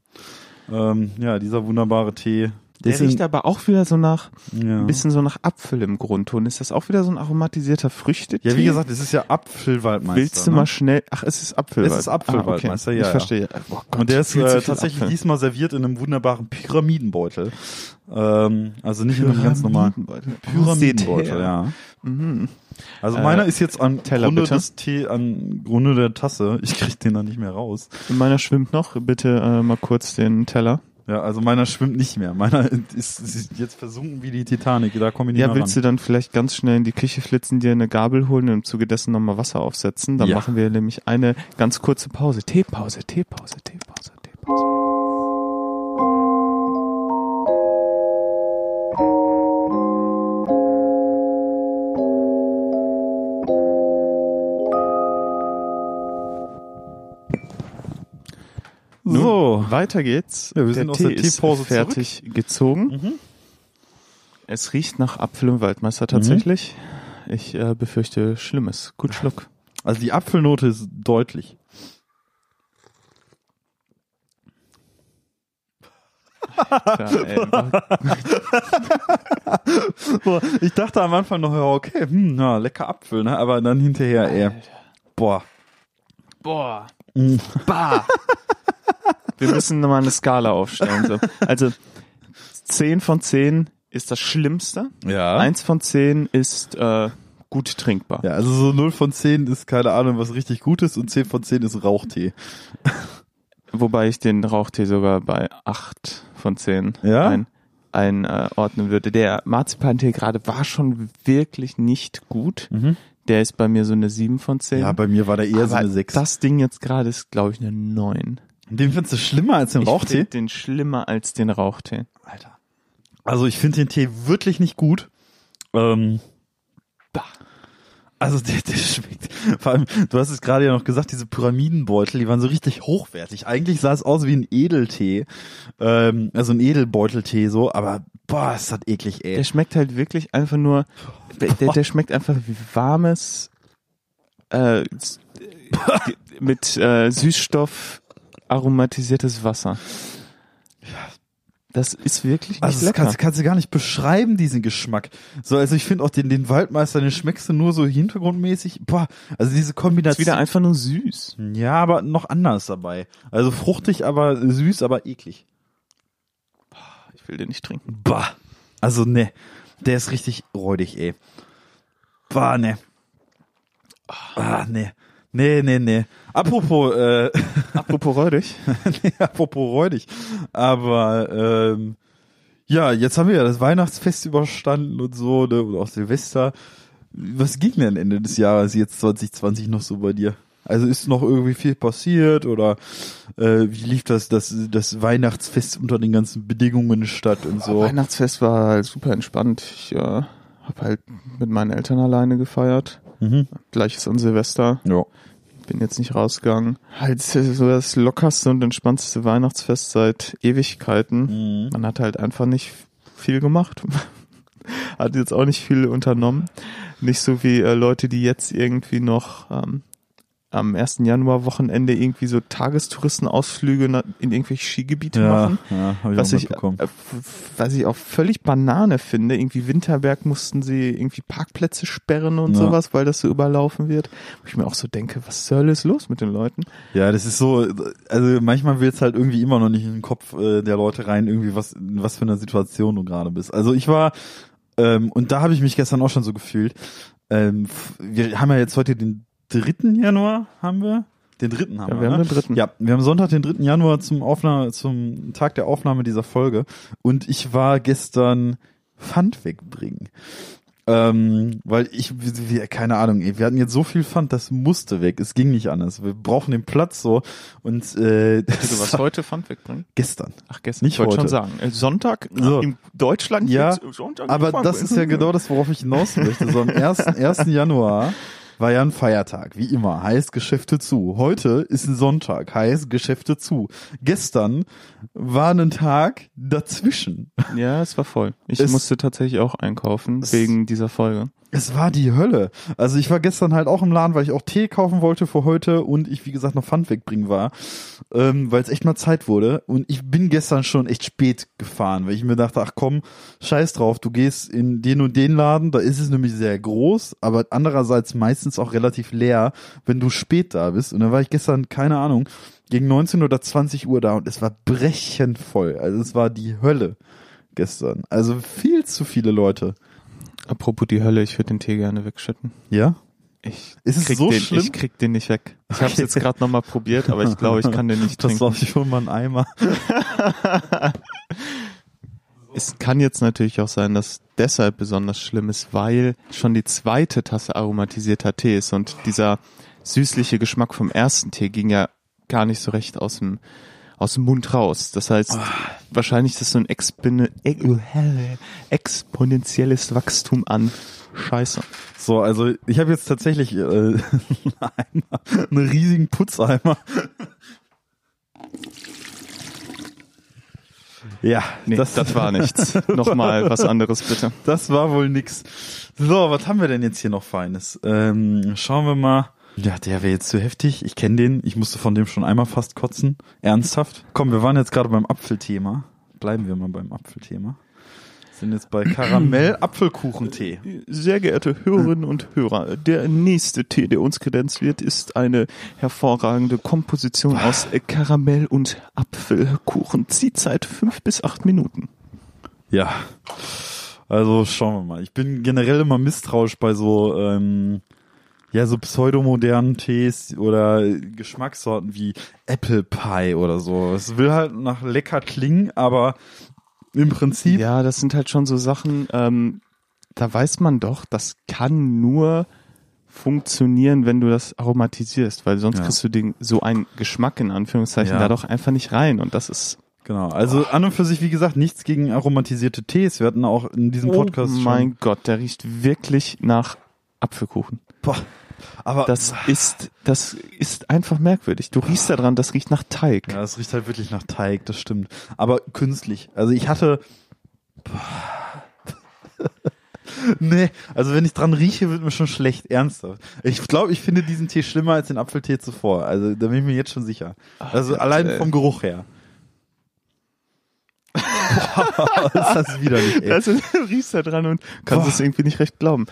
Ähm, ja, dieser wunderbare Tee. Der riecht aber auch wieder so nach, ja. ein bisschen so nach Apfel im Grundton. Ist das auch wieder so ein aromatisierter Früchtetee? ja, wie gesagt, es ist ja Apfelwaldmeister. Willst du ne? mal schnell, ach, es ist Apfelwald. Es ist Apfelwaldmeister, ah, okay. ja, Ich verstehe. Oh Gott, Und der ist äh, tatsächlich Apfel. diesmal serviert in einem wunderbaren Pyramidenbeutel. Ähm, also nicht in einem ganz normalen Pyramidenbeutel. Pyramidenbeutel, Oh, ja. Mhm. Also Äh, meiner ist jetzt an Teller, Grunde bitte. des Tee, an Grunde der Tasse. Ich krieg den da nicht mehr raus. Meiner schwimmt noch. Bitte äh, mal kurz den Teller. Ja, also meiner schwimmt nicht mehr. Meiner ist, ist jetzt versunken wie die Titanic. Da komme ich nicht Ja, mehr willst ran. du dann vielleicht ganz schnell in die Küche flitzen, dir eine Gabel holen und im Zuge dessen nochmal Wasser aufsetzen? Dann Ja. machen wir nämlich eine ganz kurze Pause. Teepause, Teepause, Teepause, Teepause. Nun, So. Weiter geht's. Ja, wir sind der aus Tee der ist Teepause fertig gezogen. Mhm. Es riecht nach Apfel und Waldmeister tatsächlich. Ich äh, befürchte Schlimmes. Gut Schluck. Also die Apfelnote ist deutlich. Ja, ey, Boah, ich dachte am Anfang noch, ja, okay, hm, ja, lecker Apfel, ne? Aber dann hinterher, ey, boah. Boah. Bah. Wir müssen nochmal eine Skala aufstellen. So. Also 10 von 10 ist das Schlimmste. Ja. Eins von 10 ist äh, gut trinkbar. Ja, also so 0 von 10 ist keine Ahnung, was richtig gut ist und 10 von 10 ist Rauchtee. Wobei ich den Rauchtee sogar bei 8 von 10 Ja? ein, einordnen würde. Der Marzipantee gerade war schon wirklich nicht gut. Der ist bei mir so eine 7 von 10. Ja, bei mir war der eher so Aber eine 6. Das Ding jetzt gerade ist, glaube ich, eine 9. Den findest du schlimmer als den Ich Rauchtee? find den schlimmer als den Rauchtee. Alter. Also ich finde den Tee wirklich nicht gut. Ähm, Bah. also der, der schmeckt. Vor allem, du hast es gerade ja noch gesagt, diese Pyramidenbeutel, die waren so richtig hochwertig. Eigentlich sah es aus wie ein Edeltee, ähm, also ein Edelbeuteltee so, aber Boah, ist das eklig, ey. Der schmeckt halt wirklich einfach nur, der, der schmeckt einfach wie warmes, äh, äh, mit äh, Süßstoff aromatisiertes Wasser. Das ist wirklich nicht Also das lecker. kannst, kannst du gar nicht beschreiben, diesen Geschmack. So, also ich finde auch den, den Waldmeister, den schmeckst du nur so hintergrundmäßig. Boah, also diese ist Kombination. wieder einfach nur süß. ja, aber noch anders dabei. Also fruchtig, aber süß, aber eklig. Ich will den nicht trinken. Bah. Also ne, der ist richtig räudig, ey. Bah, ne. Ah, ne. Nee, nee, nee. Apropos, äh, Apropos räudig. nee, apropos räudig. Aber ähm, ja, jetzt haben wir ja das Weihnachtsfest überstanden und so, ne, und auch Silvester. Was ging denn Ende des Jahres jetzt 2020 noch so bei dir? Also ist noch irgendwie viel passiert oder äh, wie lief das, das, das Weihnachtsfest unter den ganzen Bedingungen statt und so? Weihnachtsfest war halt super entspannt. Ich äh, habe halt mit meinen Eltern alleine gefeiert. Mhm. Gleiches an Silvester. Ja. Bin jetzt nicht rausgegangen. Halt so das lockerste und entspannteste Weihnachtsfest seit Ewigkeiten. Mhm. Man hat halt einfach nicht viel gemacht. hat jetzt auch nicht viel unternommen. Nicht so wie äh, Leute, die jetzt irgendwie noch ähm, am 1. Januar Wochenende irgendwie so Tagestouristenausflüge na- in irgendwelche Skigebiete Ja, machen. ja hab ich Was auch ich, äh, was ich auch völlig Banane finde, irgendwie Winterberg mussten sie irgendwie Parkplätze sperren und Ja. sowas, weil das so überlaufen wird. Wo ich mir auch so denke, was Hölle ist los mit den Leuten? Ja, das ist so, also manchmal wird's halt irgendwie immer noch nicht in den Kopf äh, der Leute rein, irgendwie was, in was für einer Situation du gerade bist. Also ich war, ähm, und da habe ich mich gestern auch schon so gefühlt. Ähm, wir haben ja jetzt heute den 3. Januar, haben wir? Den dritten haben Ja, wir, wir haben ne? den dritten. Ja, wir haben Sonntag, den 3. Januar zum Aufnahme, zum Tag der Aufnahme dieser Folge. Und ich war gestern Pfand wegbringen. Ähm, weil ich, wir, keine Ahnung, ey, wir hatten jetzt so viel Pfand, das musste weg. Es ging nicht anders. Wir brauchen den Platz so. Und äh, Du was heute Pfand wegbringen? gestern. Ach, gestern. Nicht ich wollte schon sagen. Äh, Sonntag So. in Deutschland Ja, Sonntag Aber das ist ja genau das, worauf ich hinaus möchte. So am 1. 1. Januar war ja ein Feiertag, wie immer, heißt Geschäfte zu. Heute ist ein Sonntag, heißt Geschäfte zu. Gestern war ein Tag dazwischen. Ja, es war voll. Ich Es- musste tatsächlich auch einkaufen wegen dieser Folge. Es war die Hölle. Also ich war gestern halt auch im Laden, weil ich auch Tee kaufen wollte für heute und ich, wie gesagt, noch Pfand wegbringen war, ähm, weil es echt mal Zeit wurde. Und ich bin gestern schon echt spät gefahren, weil ich mir dachte, ach komm, scheiß drauf, du gehst in den und den Laden, da ist es nämlich sehr groß, aber andererseits meistens auch relativ leer, wenn du spät da bist. Und dann war ich gestern, keine Ahnung, gegen 19 oder 20 Uhr da und es war brechend voll. Also es war die Hölle gestern. Also viel zu viele Leute. Apropos die Hölle, ich würde den Tee gerne wegschütten. Ja? Ich Ist es krieg so den, schlimm? Ich krieg den nicht weg. Ich habe es jetzt gerade nochmal probiert, aber ich glaube, ich kann den nicht Das trinken. war schon mal ein Eimer. Es kann jetzt natürlich auch sein, dass deshalb besonders schlimm ist, weil schon die zweite Tasse aromatisierter Tee ist und dieser süßliche Geschmack vom ersten Tee ging ja gar nicht so recht aus dem aus dem Mund raus. Das heißt, wahrscheinlich ist das so ein e- exponentielles Wachstum an Scheiße. So, also ich habe jetzt tatsächlich äh, einen riesigen Putzeimer. Ja, Nee, das, das war nichts. Nochmal was anderes bitte. Das war wohl nix. So, was haben wir denn jetzt hier noch Feines? Ähm, schauen wir mal. Ja, der wäre jetzt zu heftig. Ich kenne den. Ich musste von dem schon einmal fast kotzen. Ernsthaft. Komm, wir waren jetzt gerade beim Apfelthema. Bleiben wir mal beim Apfelthema. Sind jetzt bei Karamell-Apfelkuchentee. Sehr geehrte Hörerinnen und Hörer, der nächste Tee, der uns kredenzt wird, ist eine hervorragende Komposition aus Karamell und Apfelkuchen. Ziehzeit fünf bis acht Minuten. Ja. Also schauen wir mal. Ich bin generell immer misstrauisch bei so ähm, ja so pseudomodernen Tees oder Geschmackssorten wie Apple Pie oder so. Es will halt nach lecker klingen, aber im Prinzip Ja, das sind halt schon so Sachen, ähm, da weiß man doch, das kann nur funktionieren, wenn du das aromatisierst, weil sonst Ja. kriegst du den, so einen Geschmack in Anführungszeichen Ja. da doch einfach nicht rein und das ist genau. Also an und für sich wie gesagt nichts gegen aromatisierte Tees. Wir hatten auch in diesem Podcast oh schon mein Gott, der riecht wirklich nach Apfelkuchen. Boah. Aber Das ist, das ist einfach merkwürdig. Du riechst da dran, das riecht nach Teig. Ja, es riecht halt wirklich nach Teig, das stimmt. Aber künstlich. Also ich hatte nee, also wenn ich dran rieche, wird mir schon schlecht, ernsthaft. Ich glaube, ich finde diesen Tee schlimmer als den Apfeltee zuvor. Also da bin ich mir jetzt schon sicher. Also Gott, allein ey. vom Geruch her. Boah, ist das widerlich, ey. Also, du riechst da dran und kannst Boah. es irgendwie nicht recht glauben.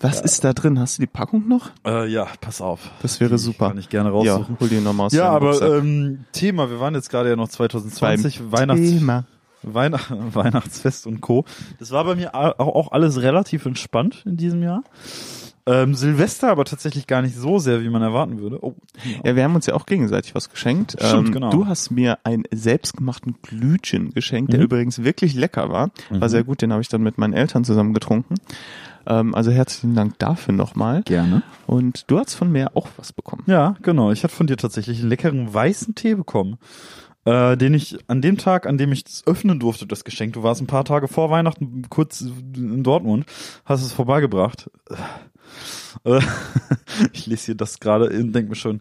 Was ist da drin? Hast du die Packung noch? Äh, ja, pass auf. Das wäre Die super. Kann ich gerne Ja, raussuchen. hol die nochmal aus Ja, aber ähm, Thema, wir waren jetzt gerade ja noch 2020, Beim Weihnachts Thema. Weihnacht, Weihnachtsfest und Co. Das war bei mir auch alles relativ entspannt in diesem Jahr. Ähm, Silvester aber tatsächlich gar nicht so sehr, wie man erwarten würde. Oh, Ja, wir haben uns ja auch gegenseitig was geschenkt. Stimmt, ähm, genau. Du hast mir einen selbstgemachten Glühgin geschenkt, der Mhm. übrigens wirklich lecker war. War Mhm. sehr gut, den habe ich dann mit meinen Eltern zusammen getrunken. Ähm, also herzlichen Dank dafür nochmal. gerne. Und du hast von mir auch was bekommen. Ja, genau. Ich hatte von dir tatsächlich einen leckeren weißen Tee bekommen, äh, den ich an dem Tag, an dem ich das öffnen durfte, das Geschenk. Du warst ein paar Tage vor Weihnachten kurz in Dortmund, hast es vorbeigebracht. Äh, ich lese hier das gerade und denke mir schon.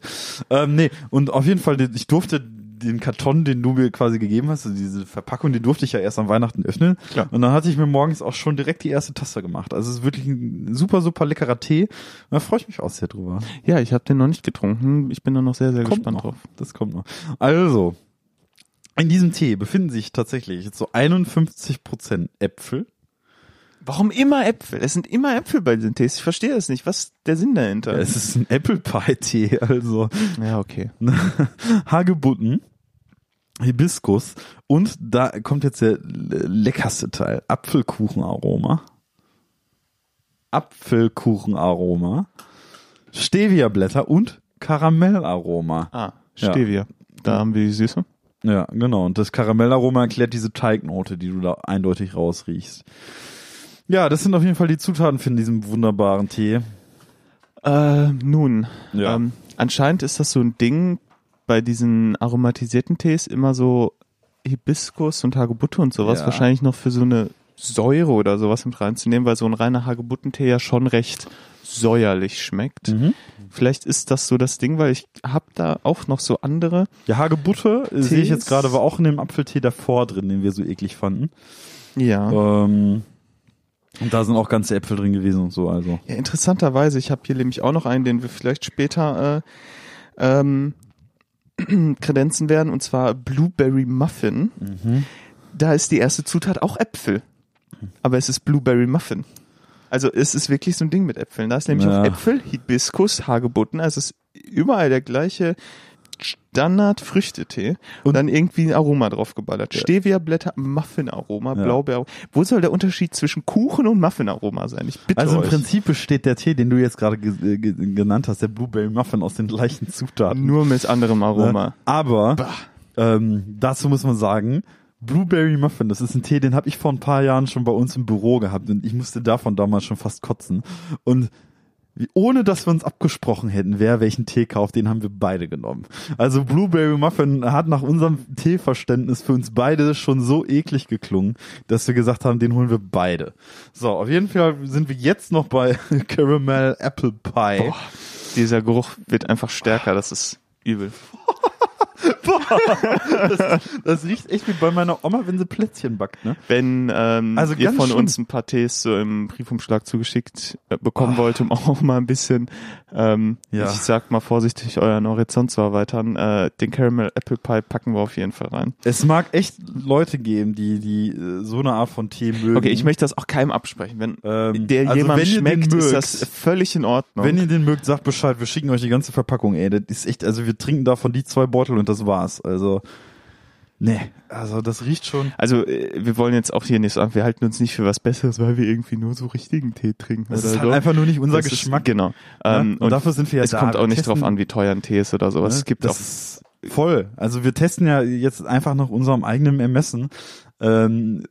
Ähm, nee, und auf jeden Fall, ich durfte den Karton, den du mir quasi gegeben hast, also diese Verpackung, die durfte ich ja erst am Weihnachten öffnen. Klar. Und dann hatte ich mir morgens auch schon direkt die erste Tasse gemacht. Also es ist wirklich ein super, super leckerer Tee. Da freue ich mich auch sehr drüber. Ja, ich habe den noch nicht getrunken. Ich bin da noch sehr, sehr Kommt gespannt noch. drauf. Das kommt noch. Also, in diesem Tee befinden sich tatsächlich jetzt so 51% Äpfel. Warum immer Äpfel? Es sind immer Äpfel bei diesen Tees. Ich verstehe das nicht. Was ist der Sinn dahinter? Es ist ein Apple Pie Tee, also ja, okay. Hagebutten, Hibiskus und da kommt jetzt der le- leckerste Teil, Apfelkuchenaroma. Apfelkuchenaroma, Stevia-Blätter und Karamellaroma. Ah, Ja. Stevia. Da haben wir die Süße. Ja, genau. Und das Karamellaroma erklärt diese Teignote, die du da eindeutig rausriechst. Ja, das sind auf jeden Fall die Zutaten für diesen wunderbaren Tee. Äh, nun, Ja. ähm, anscheinend ist das so ein Ding bei diesen aromatisierten Tees immer so Hibiskus und Hagebutte und sowas Ja. wahrscheinlich noch für so eine Säure oder sowas mit reinzunehmen, weil so ein reiner Hagebuttentee ja schon recht säuerlich schmeckt. Mhm. Vielleicht ist das so das Ding, weil ich hab da auch noch so andere. Ja, Hagebutte äh, sehe ich jetzt gerade, war auch in dem Apfeltee davor drin, den wir so eklig fanden. Ja. Ähm, und da sind auch ganze Äpfel drin gewesen und so, also. Ja, interessanterweise, ich habe hier nämlich auch noch einen, den wir vielleicht später äh, ähm, kredenzen werden, und zwar Blueberry Muffin. Da ist die erste Zutat auch Äpfel. Aber es ist Blueberry Muffin. Also es ist wirklich so ein Ding mit Äpfeln. Da ist nämlich Ja. auch Äpfel, Hibiskus, Hagebutten. Also es ist überall der gleiche Standard-Früchtetee und Und- dann irgendwie ein Aroma drauf geballert. Ja. Stevia-Blätter, Muffin-Aroma, Ja. Blaubeer. Wo soll der Unterschied zwischen Kuchen und Muffin-Aroma sein? Ich bitte Also im euch. Prinzip besteht der Tee, den du jetzt gerade ge ge genannt hast, der Blueberry Muffin aus den gleichen Zutaten. Nur mit anderem Aroma. Ne? Aber ähm, dazu muss man sagen, Blueberry Muffin, das ist ein Tee, den habe ich vor ein paar Jahren schon bei uns im Büro gehabt und ich musste davon damals schon fast kotzen. Und ohne dass wir uns abgesprochen hätten, wer welchen Tee kauft, den haben wir beide genommen. Also Blueberry Muffin hat nach unserem Teeverständnis für uns beide schon so eklig geklungen, dass wir gesagt haben, den holen wir beide. So, auf jeden Fall sind wir jetzt noch bei Caramel Apple Pie. Boah, dieser Geruch wird einfach stärker, das ist übel. Das, das riecht echt wie bei meiner Oma, wenn sie Plätzchen backt, ne? Wenn ähm, Also ihr von schlimm. uns ein paar Tees so im Briefumschlag zugeschickt äh, bekommen wollt, um auch mal ein bisschen, ähm, Ja. ich sag mal vorsichtig, euren Horizont zu erweitern, äh, den Caramel Apple Pie packen wir auf jeden Fall rein. Es mag echt Leute geben, die, die äh, so eine Art von Tee mögen. Okay, ich möchte das auch keinem absprechen. Wenn Ähm, der also jemand wenn schmeckt, ist mögt, das völlig in Ordnung. Wenn ihr den mögt, sagt Bescheid, wir schicken euch die ganze Verpackung, ey. Das ist echt, also wir trinken davon die zwei Beutel und das war's. Also, nee, also das riecht schon. also äh, wir wollen jetzt auch hier nicht sagen, wir halten uns nicht für was Besseres, weil wir irgendwie nur so richtigen Tee trinken. Das ist halt so. einfach nur nicht unser Das Geschmack. Ist, genau. ne? Ähm, und, dafür sind wir ja es da. kommt auch nicht testen, drauf an, wie teuer ein Tee ist oder sowas. ne? Es gibt das auch voll. Also wir testen ja jetzt einfach nach unserem eigenen Ermessen ähm,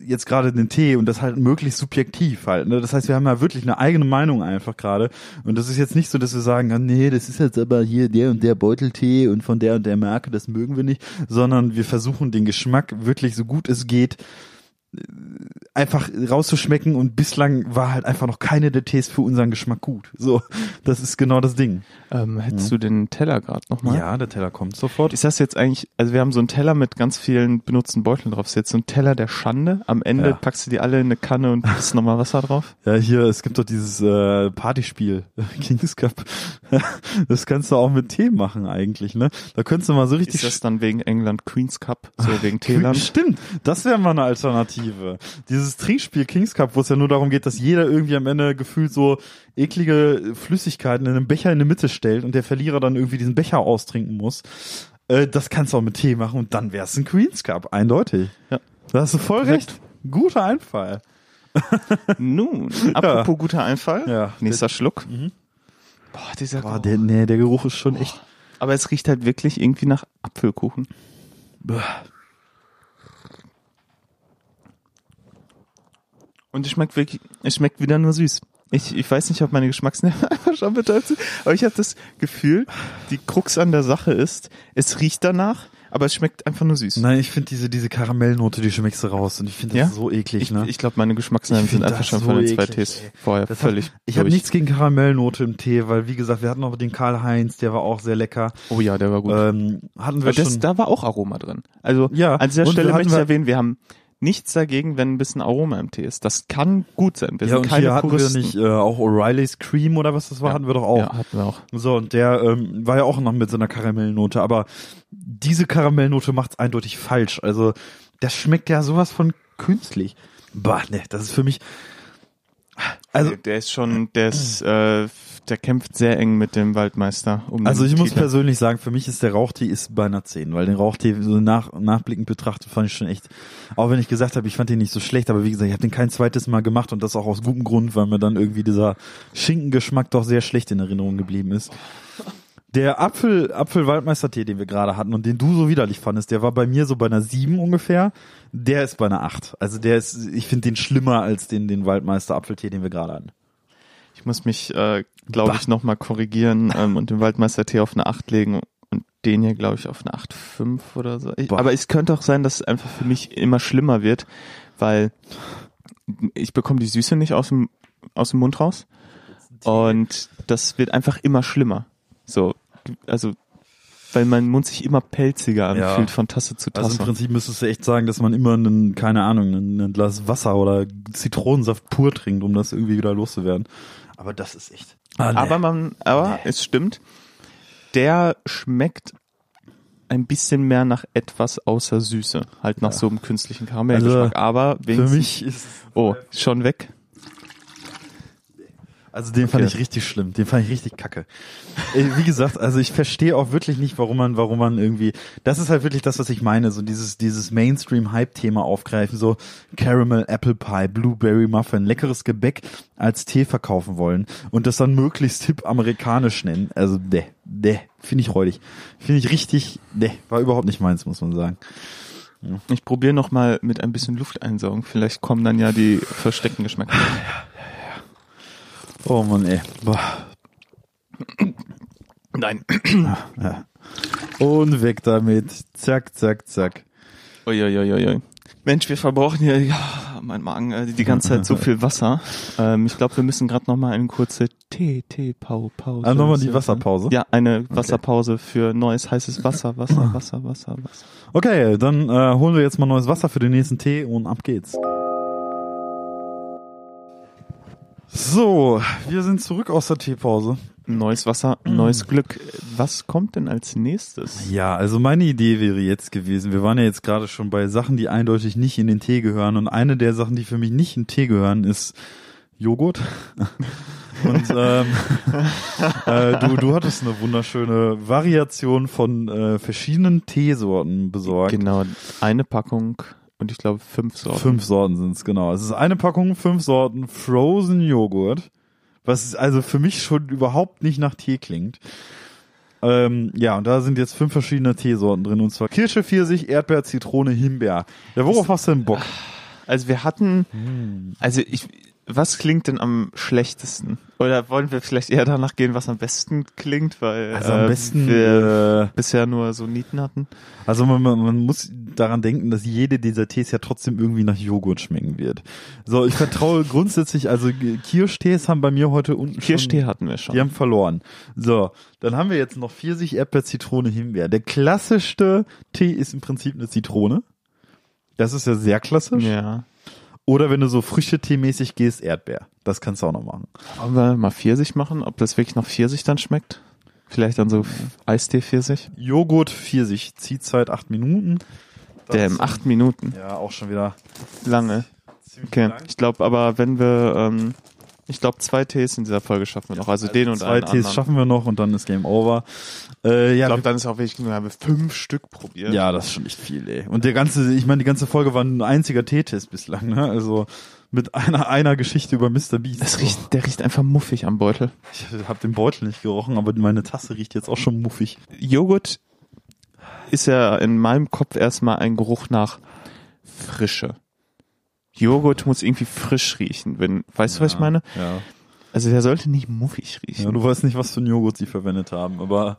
jetzt gerade den Tee und das halt möglichst subjektiv halt. Ne? Das heißt, wir haben ja wirklich eine eigene Meinung einfach gerade. Und das ist jetzt nicht so, dass wir sagen, ah, nee, das ist jetzt aber hier der und der Beuteltee und von der und der Marke, das mögen wir nicht, sondern wir versuchen den Geschmack wirklich so gut es geht einfach rauszuschmecken und bislang war halt einfach noch keine der Tees für unseren Geschmack gut. So, das ist genau das Ding. Ähm, hättest du den Teller gerade nochmal? Ja, der Teller kommt sofort. Ist das jetzt eigentlich, also wir haben so einen Teller mit ganz vielen benutzten Beuteln drauf. Ist jetzt so ein Teller der Schande. Am Ende Ja. packst du die alle in eine Kanne und gibst nochmal Wasser drauf. Ja, hier, es gibt doch dieses äh, Partyspiel, Kings Cup. Das kannst du auch mit Tee machen eigentlich, ne? Da könntest du mal so richtig Ist das dann wegen England Queen's Cup, so wegen Teeland? Stimmt, das wäre mal eine Alternative. Dieses Trinkspiel Kings Cup, wo es ja nur darum geht, dass jeder irgendwie am Ende gefühlt so eklige Flüssigkeiten in einem Becher in die Mitte stellt und der Verlierer dann irgendwie diesen Becher austrinken muss. Äh, das kannst du auch mit Tee machen und dann wär's ein Queens Cup, eindeutig. Ja. Da hast du voll Perfekt. recht. Guter Einfall. Nun, apropos guter Einfall. Ja. Nächster Schluck. Boah, dieser Boah, Geruch. der, nee, der Geruch ist schon echt. Aber es riecht halt wirklich irgendwie nach Apfelkuchen. Und es schmeckt wirklich, es schmeckt wieder nur süß. Ich, ich weiß nicht, ob meine Geschmacksnerven einfach schon betäubt sind, aber ich habe das Gefühl, die Krux an der Sache ist, es riecht danach, aber es schmeckt einfach nur süß. Nein, ich finde diese, diese Karamellnote, die schmeckst du raus und ich finde das Ja? so eklig, ich ne? ich glaube, meine Geschmacksnerven sind einfach schon so von den zwei Tees vorher Das völlig Hat, ich habe nichts gegen Karamellnote im Tee, weil wie gesagt, wir hatten noch den Karl-Heinz, der war auch sehr lecker. Oh ja, der war gut. Ähm, hatten wir das, schon. da war auch Aroma drin. Also Ja, an dieser Stelle möchte ich erwähnen, wir haben nichts dagegen, wenn ein bisschen Aroma im Tee ist. Das kann gut sein. Wir ja, sind und keine hier hatten Puristen. wir nicht äh, auch O'Reilly's Cream oder was das war, Ja. hatten wir doch auch. Ja, hatten wir auch. So, und der ähm, war ja auch noch mit so einer Karamellnote, aber diese Karamellnote macht's eindeutig falsch. Also, das schmeckt ja sowas von künstlich. Bah, ne, das ist für mich. Also, der, der ist schon, der ist, äh, der kämpft sehr eng mit dem Waldmeister. Um Also ich muss Titel. persönlich sagen, für mich ist der Rauchtee ist bei einer 10, weil den Rauchtee so nach, nachblickend betrachtet fand ich schon echt, auch wenn ich gesagt habe, ich fand den nicht so schlecht, aber wie gesagt, ich habe den kein zweites Mal gemacht und das auch aus gutem Grund, weil mir dann irgendwie dieser Schinkengeschmack doch sehr schlecht in Erinnerung geblieben ist. Der Apfel, Apfel-Waldmeister-Tee, den wir gerade hatten und den du so widerlich fandest, der war bei mir so bei einer 7 ungefähr. Der ist bei einer 8. Also der ist, ich finde den schlimmer als den, den Waldmeister-Apfeltee, den wir gerade hatten. Ich muss mich, äh, glaube ich, nochmal korrigieren ähm, und den Waldmeister-Tee auf eine 8 legen und den hier, glaube ich, auf eine 8,5 oder so. Ich, aber es könnte auch sein, dass es einfach für mich immer schlimmer wird, weil ich bekomme die Süße nicht aus dem, aus dem Mund raus und das wird einfach immer schlimmer. So, also, weil mein Mund sich immer pelziger Ja. anfühlt von Tasse zu Also Tasse. im Prinzip müsstest du echt sagen, dass man immer einen, keine Ahnung, ein Glas Wasser oder Zitronensaft pur trinkt, um das irgendwie wieder loszuwerden. Aber das ist echt. Ah, nee. Aber man, aber es stimmt, der schmeckt ein bisschen mehr nach etwas außer Süße, halt nach so einem künstlichen Karamellgeschmack. aber für wenigstens, mich ist oh, schon weg. Also den fand Okay. ich richtig schlimm, den fand ich richtig kacke. Äh, Wie gesagt, also ich verstehe auch wirklich nicht, warum man, warum man irgendwie, das ist halt wirklich das, was ich meine, so dieses, dieses Mainstream-Hype-Thema aufgreifen, so Caramel Apple Pie, Blueberry Muffin, leckeres Gebäck als Tee verkaufen wollen und das dann möglichst hip amerikanisch nennen. Also, ne, ne, finde ich räudig. Finde ich richtig, ne, war überhaupt nicht meins, muss man sagen. Ich probiere noch mal mit ein bisschen Luft einsaugen. Vielleicht kommen dann ja die versteckten Geschmäcker. Oh Mann, ey. Boah. Nein. Ja. Und weg damit. Zack, zack, zack. Uiuiuiui. Mensch, wir verbrauchen hier, ja, mein Magen, äh, die ganze Zeit so viel Wasser. Ähm, ich glaube, wir müssen gerade noch mal eine kurze Tee, Tee, Pau, Pause. Ah, nochmal die Wasserpause? Ja, eine Wasserpause für neues heißes Wasser, Wasser, Wasser, Wasser, Wasser. Okay, dann äh, holen wir jetzt mal neues Wasser für den nächsten Tee und ab geht's. So, wir sind zurück aus der Teepause. Neues Wasser, neues Glück. Was kommt denn als nächstes? Ja, also meine Idee wäre jetzt gewesen, wir waren ja jetzt gerade schon bei Sachen, die eindeutig nicht in den Tee gehören und eine der Sachen, die für mich nicht in den Tee gehören, ist Joghurt. Und ähm, äh, du, du hattest eine wunderschöne Variation von äh, verschiedenen Teesorten besorgt. Genau, eine Packung und ich glaube fünf Sorten. Fünf Sorten sind's genau. Es ist eine Packung, fünf Sorten Frozen Joghurt, was also für mich schon überhaupt nicht nach Tee klingt. Ähm, ja, und da sind jetzt fünf verschiedene Teesorten drin, und zwar Kirsche, Pfirsich, Erdbeer, Zitrone, Himbeer. Ja, worauf hast du denn Bock? Also wir hatten, Hm. also ich, Was klingt denn am schlechtesten? Oder wollen wir vielleicht eher danach gehen, was am besten klingt, weil Also am äh, besten, wir äh, bisher nur so Nieten hatten? Also man, man, man muss daran denken, dass jede dieser Tees ja trotzdem irgendwie nach Joghurt schmecken wird. So, ich vertraue grundsätzlich, also Kirschtees haben bei mir heute unten Kirschtee schon, hatten wir schon. die haben verloren. So, dann haben wir jetzt noch Pfirsich, Erdbeer, Zitrone, Himbeer. Der klassischste Tee ist im Prinzip eine Zitrone. Das ist ja sehr klassisch. Ja. Oder wenn du so Früchtetee-mäßig gehst, Erdbeer. Das kannst du auch noch machen. Wollen wir mal Pfirsich machen, ob das wirklich nach Pfirsich dann schmeckt? Vielleicht dann so Eistee Pfirsich? Joghurt, Pfirsich, Ziehzeit acht Minuten. Das ist- acht Minuten. Ja, auch schon wieder Lange. Okay. lang. Ich glaube aber, wenn wir, ähm, ich glaube, zwei Tees in dieser Folge schaffen wir noch. Also, den und Zwei einen Tees anderen. schaffen wir noch und dann ist Game Over. Äh, ja, Ich glaube, dann ist auch wirklich, wir haben fünf Stück probiert. ja, das ist schon nicht viel, ey. Und der ganze, ich meine, die ganze Folge war ein einziger Teetest bislang, ne? Also mit einer einer Geschichte über Mr. Beast. Das riecht, der riecht einfach muffig am Beutel. Ich habe den Beutel nicht gerochen, aber meine Tasse riecht jetzt auch schon muffig. Joghurt ist ja in meinem Kopf erstmal ein Geruch nach Frische. Joghurt muss irgendwie frisch riechen. Wenn, weißt du, was ich meine? Ja. Also der sollte nicht muffig riechen. ja. Du weißt nicht, was für einen Joghurt sie verwendet haben, aber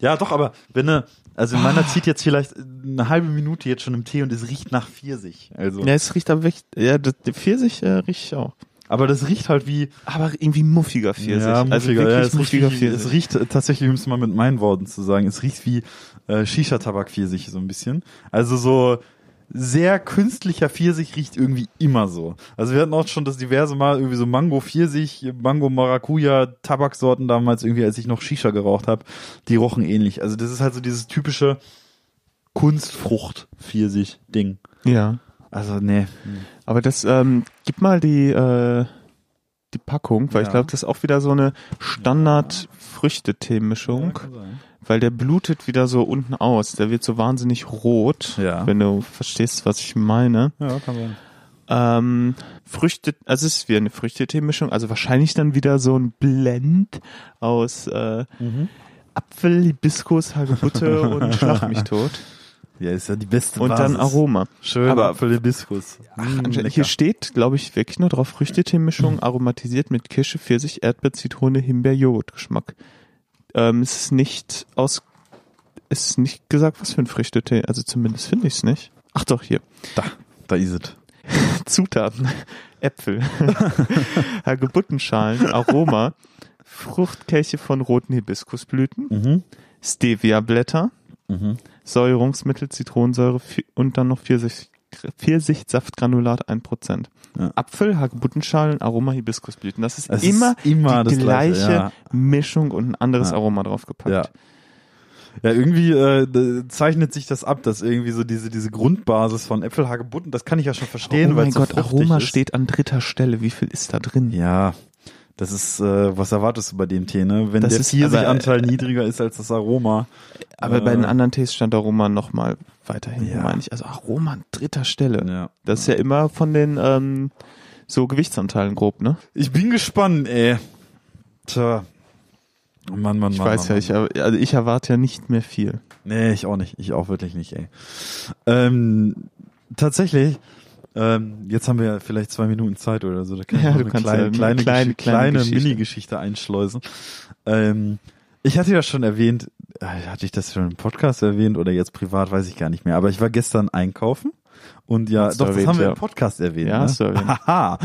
ja, doch, aber wenn ne, also meiner zieht jetzt vielleicht eine halbe Minute jetzt schon im Tee und es riecht nach Pfirsich. Also, Ja, es riecht aber wirklich, ja, das, Pfirsich äh, riecht ich auch. aber das riecht halt wie Aber irgendwie muffiger Pfirsich. Ja, also muffiger, wirklich ja, es, riecht muffiger wie, Pfirsich. es riecht tatsächlich, um es mal mit meinen Worten zu sagen, es riecht wie äh, Shisha-Tabak-Pfirsich so ein bisschen. Also so sehr künstlicher Pfirsich riecht irgendwie immer so. Also wir hatten auch schon das diverse Mal irgendwie so Mango Pfirsich, Mango Maracuja Tabaksorten damals irgendwie, als ich noch Shisha geraucht habe, die rochen ähnlich. Also das ist halt so dieses typische Kunstfrucht Pfirsich Ding. ja. Also nee. Aber das, ähm, gib mal die, äh, die Packung, weil Ja. ich glaube, das ist auch wieder so eine Standard-Früchtetee-Mischung, weil der blutet wieder so unten aus. Der wird so wahnsinnig rot, Ja. wenn du verstehst, was ich meine. Ja, kann sein. Ähm, Früchte, also es ist wie eine Früchtetee-Mischung, also wahrscheinlich dann wieder so ein Blend aus äh, Mhm. Apfel, Hibiskus, Hagebutte und Schlag mich tot. Ja, ist ja die beste Und dann Basis. Aroma. Schön Aber- Apfel Hibiskus. Mm, Ach, lecker. hier steht, glaube ich, wirklich nur drauf Früchtetee-Mischung, aromatisiert mit Kirsche, Pfirsich, Erdbeer, Zitrone, Himbeer, Joghurtgeschmack. Ähm, es ist nicht aus, es ist nicht gesagt, was für ein Früchtetee, also zumindest finde ich es nicht. Ach doch, hier. Da, da ist es. Zutaten. Äpfel. Hagebuttenschalen, Aroma, Fruchtkelche von roten Hibiskusblüten, Mhm. Stevia-Blätter, Mhm. Säuerungsmittel, Zitronensäure und dann noch Pfirsich, Pfirsichsaftgranulat 1%. Ja. Apfel, Hagebuttenschalen, Aroma, Hibiskusblüten. Das ist Es ist immer, immer die gleiche ja. Mischung und ein anderes Ja. Aroma draufgepackt. Ja. Ja, irgendwie äh, zeichnet sich das ab, dass irgendwie so diese diese Grundbasis von Äpfelhagebutten, das kann ich ja schon verstehen, oh weil mein so Gott, fruchtig Aroma ist. steht an dritter Stelle. Wie viel ist da drin? Ja, das ist, äh, was erwartest du bei dem Tee, ne? Wenn Das der Pfirsichanteil niedriger ist als das Aroma. Aber Äh, bei den anderen Tees stand Aroma noch mal weiter hinten, Ja. meine ich. Also Aroma an dritter Stelle. Ja. Das ist ja immer von den ähm, so Gewichtsanteilen grob, ne? Ich bin gespannt, ey. Tja. Oh Mann, Mann, Ich Mann. weiß Mann, ja, ich, also ich erwarte ja nicht mehr viel. Nee, ich auch nicht. Ich auch wirklich nicht, ey. Ähm, tatsächlich, ähm, jetzt haben wir ja vielleicht zwei Minuten Zeit oder so. Da kann ich Ja, du eine kannst kleine, kleine, kleine- kleine kleine Geschichte. Mini-Geschichte einschleusen. Ähm, ich hatte ja schon erwähnt, äh, hatte ich das schon im Podcast erwähnt oder jetzt privat, weiß ich gar nicht mehr. Aber ich war gestern einkaufen. Und ja, Hast doch, das erwähnt, haben wir im Podcast erwähnt. Ja, ne? hast du erwähnt. Haha.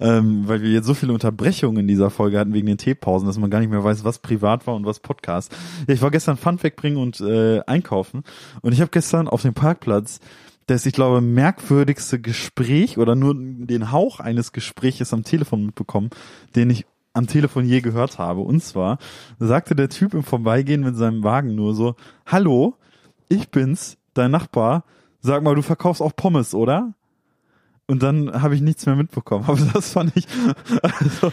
ähm, weil wir jetzt so viele Unterbrechungen in dieser Folge hatten wegen den Teepausen, dass man gar nicht mehr weiß, was privat war und was Podcast. Ja, ich war gestern Pfand wegbringen und äh, einkaufen und ich habe gestern auf dem Parkplatz das, ich glaube, merkwürdigste Gespräch oder nur den Hauch eines Gespräches am Telefon mitbekommen, den ich am Telefon je gehört habe. Und zwar sagte der Typ im Vorbeigehen mit seinem Wagen nur so, Hallo, ich bin's, dein Nachbar. Sag mal, du verkaufst auch Pommes, oder? Und dann habe ich nichts mehr mitbekommen. Aber das fand ich also,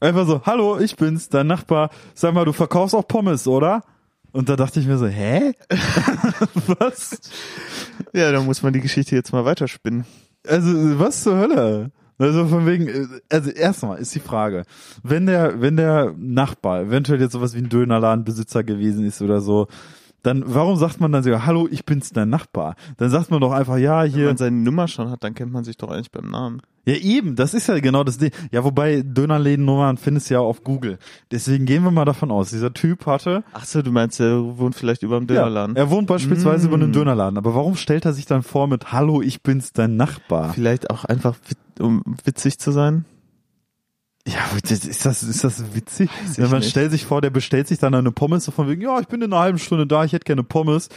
einfach so, hallo, ich bin's, dein Nachbar. Sag mal, du verkaufst auch Pommes, oder? Und da dachte ich mir so, hä? was? Ja, da muss man die Geschichte jetzt mal weiterspinnen. Also, was zur Hölle? Also von wegen, also erstmal ist die Frage, wenn der, wenn der Nachbar eventuell jetzt sowas wie ein Dönerladenbesitzer gewesen ist oder so, dann warum sagt man dann so, hallo, ich bin's dein Nachbar? Dann sagt man doch einfach, ja, Wenn hier, man seine Nummer schon hat, dann kennt man sich doch eigentlich beim Namen. Ja, eben, das ist ja genau das Ding. Ja, wobei Dönerläden-Nummern findest du ja auf Google. Deswegen gehen wir mal davon aus, dieser Typ hatte. Ach so, du meinst, er wohnt vielleicht über dem Dönerladen. Ja, er wohnt beispielsweise Mm. über einem Dönerladen. Aber warum stellt er sich dann vor mit Hallo, ich bin's, dein Nachbar? Vielleicht auch einfach, um witzig zu sein. Ja, ist das, ist das witzig? Ja, man nicht. stellt sich vor, der bestellt sich dann eine Pommes so von wegen, ja, ich bin in einer halben Stunde da, ich hätte gerne Pommes.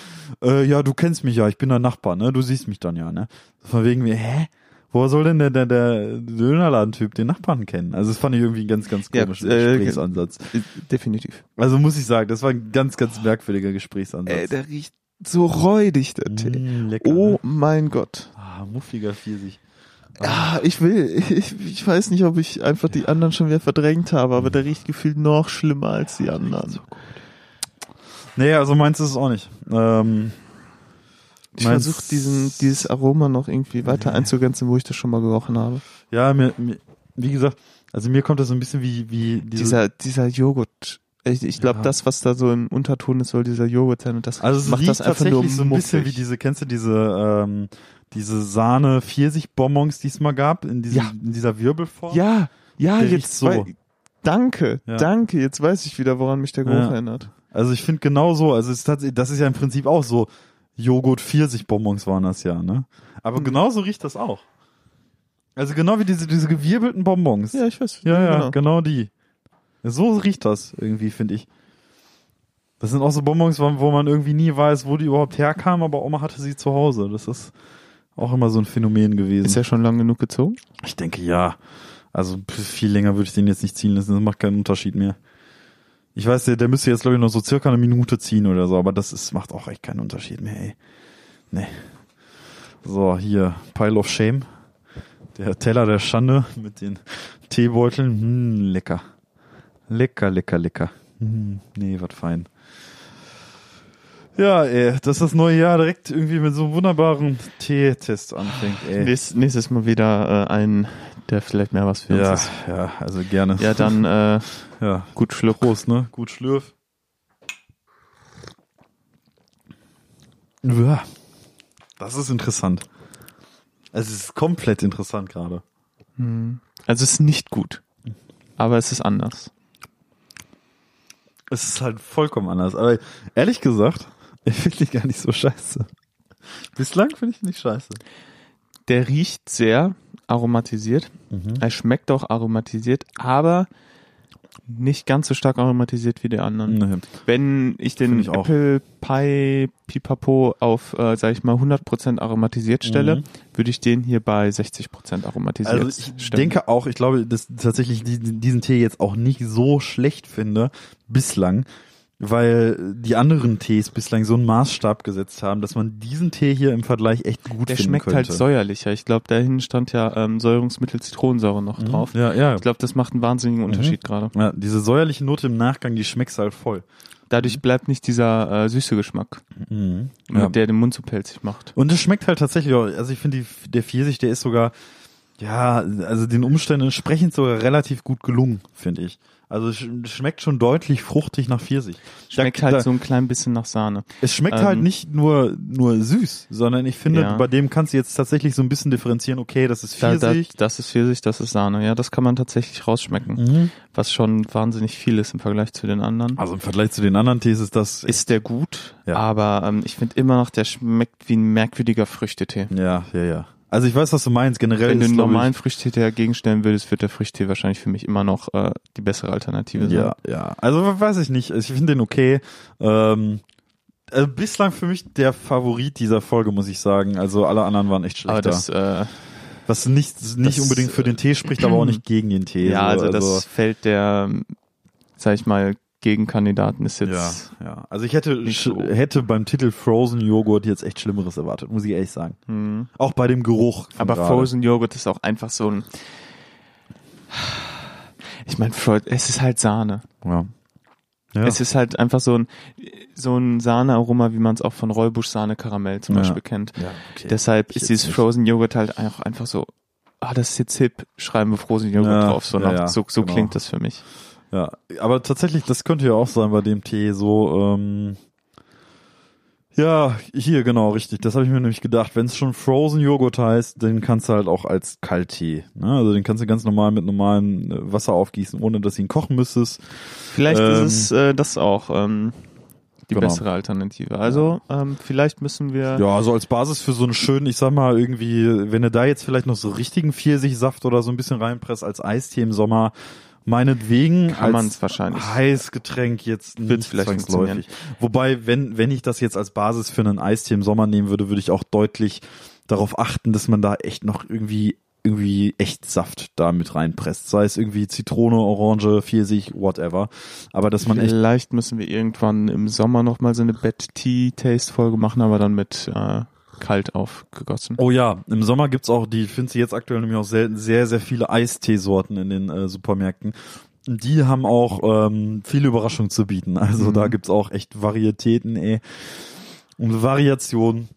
Äh, ja, du kennst mich ja, ich bin dein Nachbar, ne? Du siehst mich dann ja, ne? Von wegen, hä? Woher soll denn der, der, der Dönerladentyp den Nachbarn kennen? Also das fand ich irgendwie einen ganz, ganz Ja, komischen äh, Gesprächsansatz. Äh, Definitiv. Also muss ich sagen, das war ein ganz, ganz merkwürdiger Gesprächsansatz. Ey, der riecht so räudig, der Tee. Mm, lecker, Oh ne? mein Gott. Ah, muffiger Pfirsich. Ja, ich will, ich, ich weiß nicht, ob ich einfach die anderen schon wieder verdrängt habe, aber der riecht gefühlt noch schlimmer als die anderen. Nee, also meins ist es auch nicht. Ähm, Ich versuche diesen, dieses Aroma noch irgendwie weiter einzugrenzen, wo ich das schon mal gerochen habe. Ja, mir, mir, wie gesagt, also mir kommt das so ein bisschen wie, wie diese, Dieser, dieser Joghurt. Ich, ich glaube, Ja. das, was da so im Unterton ist, soll dieser Joghurt sein und das also es macht das einfach nur so ein bisschen wie diese, kennst du diese, ähm, diese Sahne Pfirsich-Bonbons, die es mal gab, in, diesem, Ja. in dieser Wirbelform? Ja, ja, Der jetzt so. wei- Danke, Ja. danke. Jetzt weiß ich wieder, woran mich der Geruch erinnert. Also ich finde genau so, also es ist tatsächlich, das ist ja im Prinzip auch so, Joghurt Pfirsich-Bonbons waren das ja, ne? Aber Hm. genauso riecht das auch. Also genau wie diese, diese gewirbelten Bonbons. Ja, ich weiß. Ja, ja, genau. genau die. So riecht das irgendwie, finde ich. Das sind auch so Bonbons, wo man irgendwie nie weiß, wo die überhaupt herkamen, aber Oma hatte sie zu Hause. Das ist auch immer so ein Phänomen gewesen. Ist er schon lang genug gezogen? ich denke ja. Also viel länger würde ich den jetzt nicht ziehen lassen, das macht keinen Unterschied mehr. Ich weiß, der, der müsste jetzt, glaube ich, noch so circa eine Minute ziehen oder so, aber das ist, macht auch echt keinen Unterschied mehr, ey. Nee. So, hier, Pile of Shame. Der Teller der Schande mit den Teebeuteln. Hm, lecker. Lecker, lecker, lecker. Hm, nee, was fein. Ja, ey, dass das neue Jahr direkt irgendwie mit so einem wunderbaren Teetest anfängt, ey. Nächstes, nächstes Mal wieder äh, ein, der vielleicht mehr was für Ja, uns ist. ja, also gerne. Ja, dann äh, ja, gut Schluck. Prost, ne? Gut schlürf. Ja, das ist interessant. Es ist komplett interessant gerade. Hm. Also es ist nicht gut, aber es ist anders. Es ist halt vollkommen anders. Aber ehrlich gesagt, ich finde die gar nicht so scheiße. Bislang finde ich die nicht scheiße. Der riecht sehr aromatisiert. Er schmeckt auch aromatisiert, aber nicht ganz so stark aromatisiert wie die anderen. Nee. Wenn ich den ich. Apple Pie Pipapo auf, äh, sag ich mal, 100% aromatisiert stelle, Mhm. würde ich den hier bei 60% aromatisiert Also ich stellen. denke auch, ich glaube, dass tatsächlich die, diesen Tee jetzt auch nicht so schlecht finde, bislang, weil die anderen Tees bislang so einen Maßstab gesetzt haben, dass man diesen Tee hier im Vergleich echt gut der finden schmeckt könnte. halt säuerlicher. Ich glaube, da hinten stand ja ähm, Säurungsmittel Zitronensäure noch drauf. Ja, ja. Ich glaube, das macht einen wahnsinnigen Unterschied gerade. ja. Diese säuerliche Note im Nachgang, die schmeckst halt voll. Dadurch bleibt nicht dieser äh, süße Geschmack, Mhm. Ja. der den Mund so pelzig macht. Und es schmeckt halt tatsächlich auch, also ich finde, die- der Pfirsich, der ist sogar, ja, also den Umständen entsprechend sogar relativ gut gelungen, finde ich. Also es sch- schmeckt schon deutlich fruchtig nach Pfirsich. Schmeckt Da- halt da- so ein klein bisschen nach Sahne. Es schmeckt Ähm, halt nicht nur, nur süß, sondern ich finde, Ja. bei dem kannst du jetzt tatsächlich so ein bisschen differenzieren, okay, das ist Da, da, Pfirsich. das ist Pfirsich, das ist Sahne. Ja, das kann man tatsächlich rausschmecken. Mhm. Was schon wahnsinnig viel ist im Vergleich zu den anderen. Also im Vergleich zu den anderen Tees ist das, Ist der gut, Ja. aber ähm, ich finde immer noch, der schmeckt wie ein merkwürdiger Früchtetee. ja, ja, ja. Also ich weiß, was du meinst, generell Wenn du einen normalen Früchtetee dagegen stellen würdest, wird der Früchtetee wahrscheinlich für mich immer noch äh, die bessere Alternative sein. ja, ja. Also weiß ich nicht, ich finde den okay. Ähm, also bislang für mich der Favorit dieser Folge, muss ich sagen. Also alle anderen waren echt Aber schlechter. das, äh, Was nicht, nicht das, unbedingt für den Tee spricht, aber auch nicht gegen den Tee. ja, So, also das Feld der, sag ich mal, Gegenkandidaten ist ja, jetzt. ja. Also ich hätte, so. hätte beim Titel Frozen Joghurt jetzt echt Schlimmeres erwartet, muss ich ehrlich sagen. Hm. Auch bei dem Geruch. Aber gerade. Frozen Joghurt ist auch einfach so ein. Ich meine, es ist halt Sahne. Ja. Ja. Es ist halt einfach so ein so ein Sahnearoma, wie man es auch von Räubusch Sahne Karamell zum Ja. Beispiel kennt. ja, okay. Deshalb Ich ist dieses nicht. Frozen Joghurt halt auch einfach so, ah, das ist jetzt hip, schreiben wir Frozen Joghurt Ja, drauf. So, ja, nach, ja, so, so genau. klingt das für mich. Ja, aber tatsächlich, das könnte ja auch sein bei dem Tee so, ähm, Ja, hier, genau, richtig. Das habe ich mir nämlich gedacht. Wenn es schon Frozen Joghurt heißt, den kannst du halt auch als Kalttee. Ne? Also den kannst du ganz normal mit normalem äh, Wasser aufgießen, ohne dass du ihn kochen müsstest. Vielleicht Ähm, ist es äh, das auch ähm, die genau. bessere Alternative. Also ähm, vielleicht müssen wir Ja, also als Basis für so einen schönen, ich sag mal, irgendwie, wenn du da jetzt vielleicht noch so richtigen Pfirsichsaft oder so ein bisschen reinpresst als Eistee im Sommer, meinetwegen Kann als man's wahrscheinlich. Heißgetränk jetzt nicht vielleicht zwangsläufig. Wobei, wenn, wenn ich das jetzt als Basis für einen Eistee im Sommer nehmen würde, würde ich auch deutlich darauf achten, dass man da echt noch irgendwie irgendwie echt Saft da mit reinpresst. Sei es irgendwie Zitrone, Orange, Pfirsich, whatever. Aber dass man echt Vielleicht müssen wir irgendwann im Sommer nochmal so eine Bad Tea Taste Folge machen, aber dann mit äh, kalt aufgegossen. Oh ja, im Sommer gibt's auch, die findest du jetzt aktuell nämlich auch selten, sehr, sehr viele Eisteesorten in den äh, Supermärkten. Die haben auch ähm, viele Überraschungen zu bieten. Also Mhm. da gibt's auch echt Varietäten, ey. Und Variationen.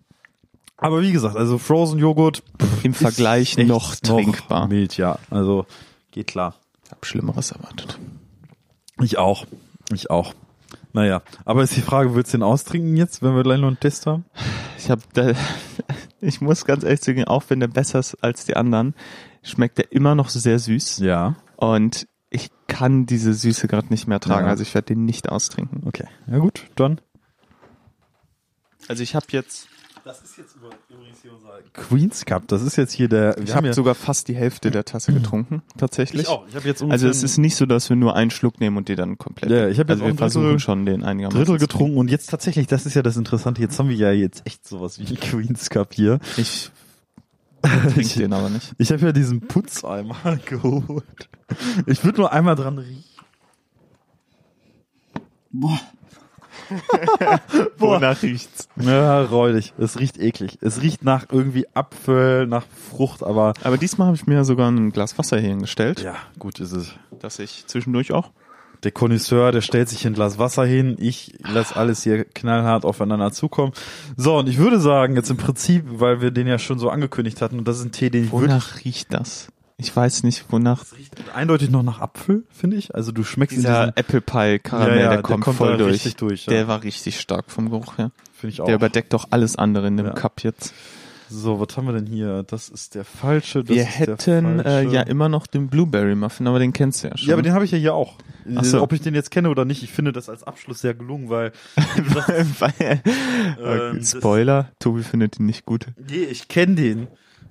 Aber wie gesagt, also Frozen Joghurt Im Vergleich noch trinkbar. Mild, ja. Also geht klar. Ich habe Schlimmeres erwartet. Ich auch. Ich auch. Naja, aber ist die Frage, willst du den austrinken jetzt, wenn wir gleich noch einen Test haben? Ich habe, da, ich muss ganz ehrlich sagen, auch wenn der besser ist als die anderen, schmeckt der immer noch sehr süß. Ja. Und ich kann diese Süße gerade nicht mehr tragen, Ja. also ich werde den nicht austrinken. Okay. Ja gut, dann. Also ich habe jetzt, Das ist jetzt übrigens hier unser Queen's Cup. Das ist jetzt hier der. wir ich haben habe ja- sogar fast die Hälfte der Tasse getrunken, tatsächlich. Ich auch. Ich habe jetzt ungefähr Also es ist nicht so, dass wir nur einen Schluck nehmen und die dann komplett. Ja, ich hab jetzt also auch wir ein Drittel- versuchen schon den ein einigermaßen. Drittel getrunken und jetzt tatsächlich, das ist ja das Interessante. Jetzt haben wir ja jetzt echt sowas wie Queen's Cup hier. Ich trinke den aber nicht. Ich habe ja diesen Putzeimer geholt. Ich würde nur einmal dran riechen. Boah. Wonach riecht's? Ja, räudig. Es riecht eklig. Es riecht nach irgendwie Apfel, nach Frucht, aber Aber diesmal habe ich mir sogar ein Glas Wasser hier hingestellt, ja, gut ist es. dass ich zwischendurch auch. Der Connoisseur, der stellt sich ein Glas Wasser hin. Ich lasse alles hier knallhart aufeinander zukommen. So, und ich würde sagen, jetzt im Prinzip, weil wir den ja schon so angekündigt hatten, und das ist ein Tee, den ich Wonach riecht das? Ich weiß nicht, wonach Es riecht eindeutig noch nach Apfel, finde ich. Also du schmeckst dieser diesen, Apple Pie Karamell, Ja, ja, der der kommt, kommt voll durch. durch, ja. Der war richtig stark vom Geruch her. finde ich auch. Der überdeckt doch alles andere in dem. Cup jetzt. so, was haben wir denn hier? Das ist der falsche. Das Wir hätten äh, ja immer noch den Blueberry Muffin, aber den kennst du ja schon. Ja, aber den habe ich ja hier auch. Ach so. Ob ich den jetzt kenne oder nicht, ich finde das als Abschluss sehr gelungen, weil Weil, Ähm, Spoiler, Tobi findet ihn nicht gut. nee, ich kenne den.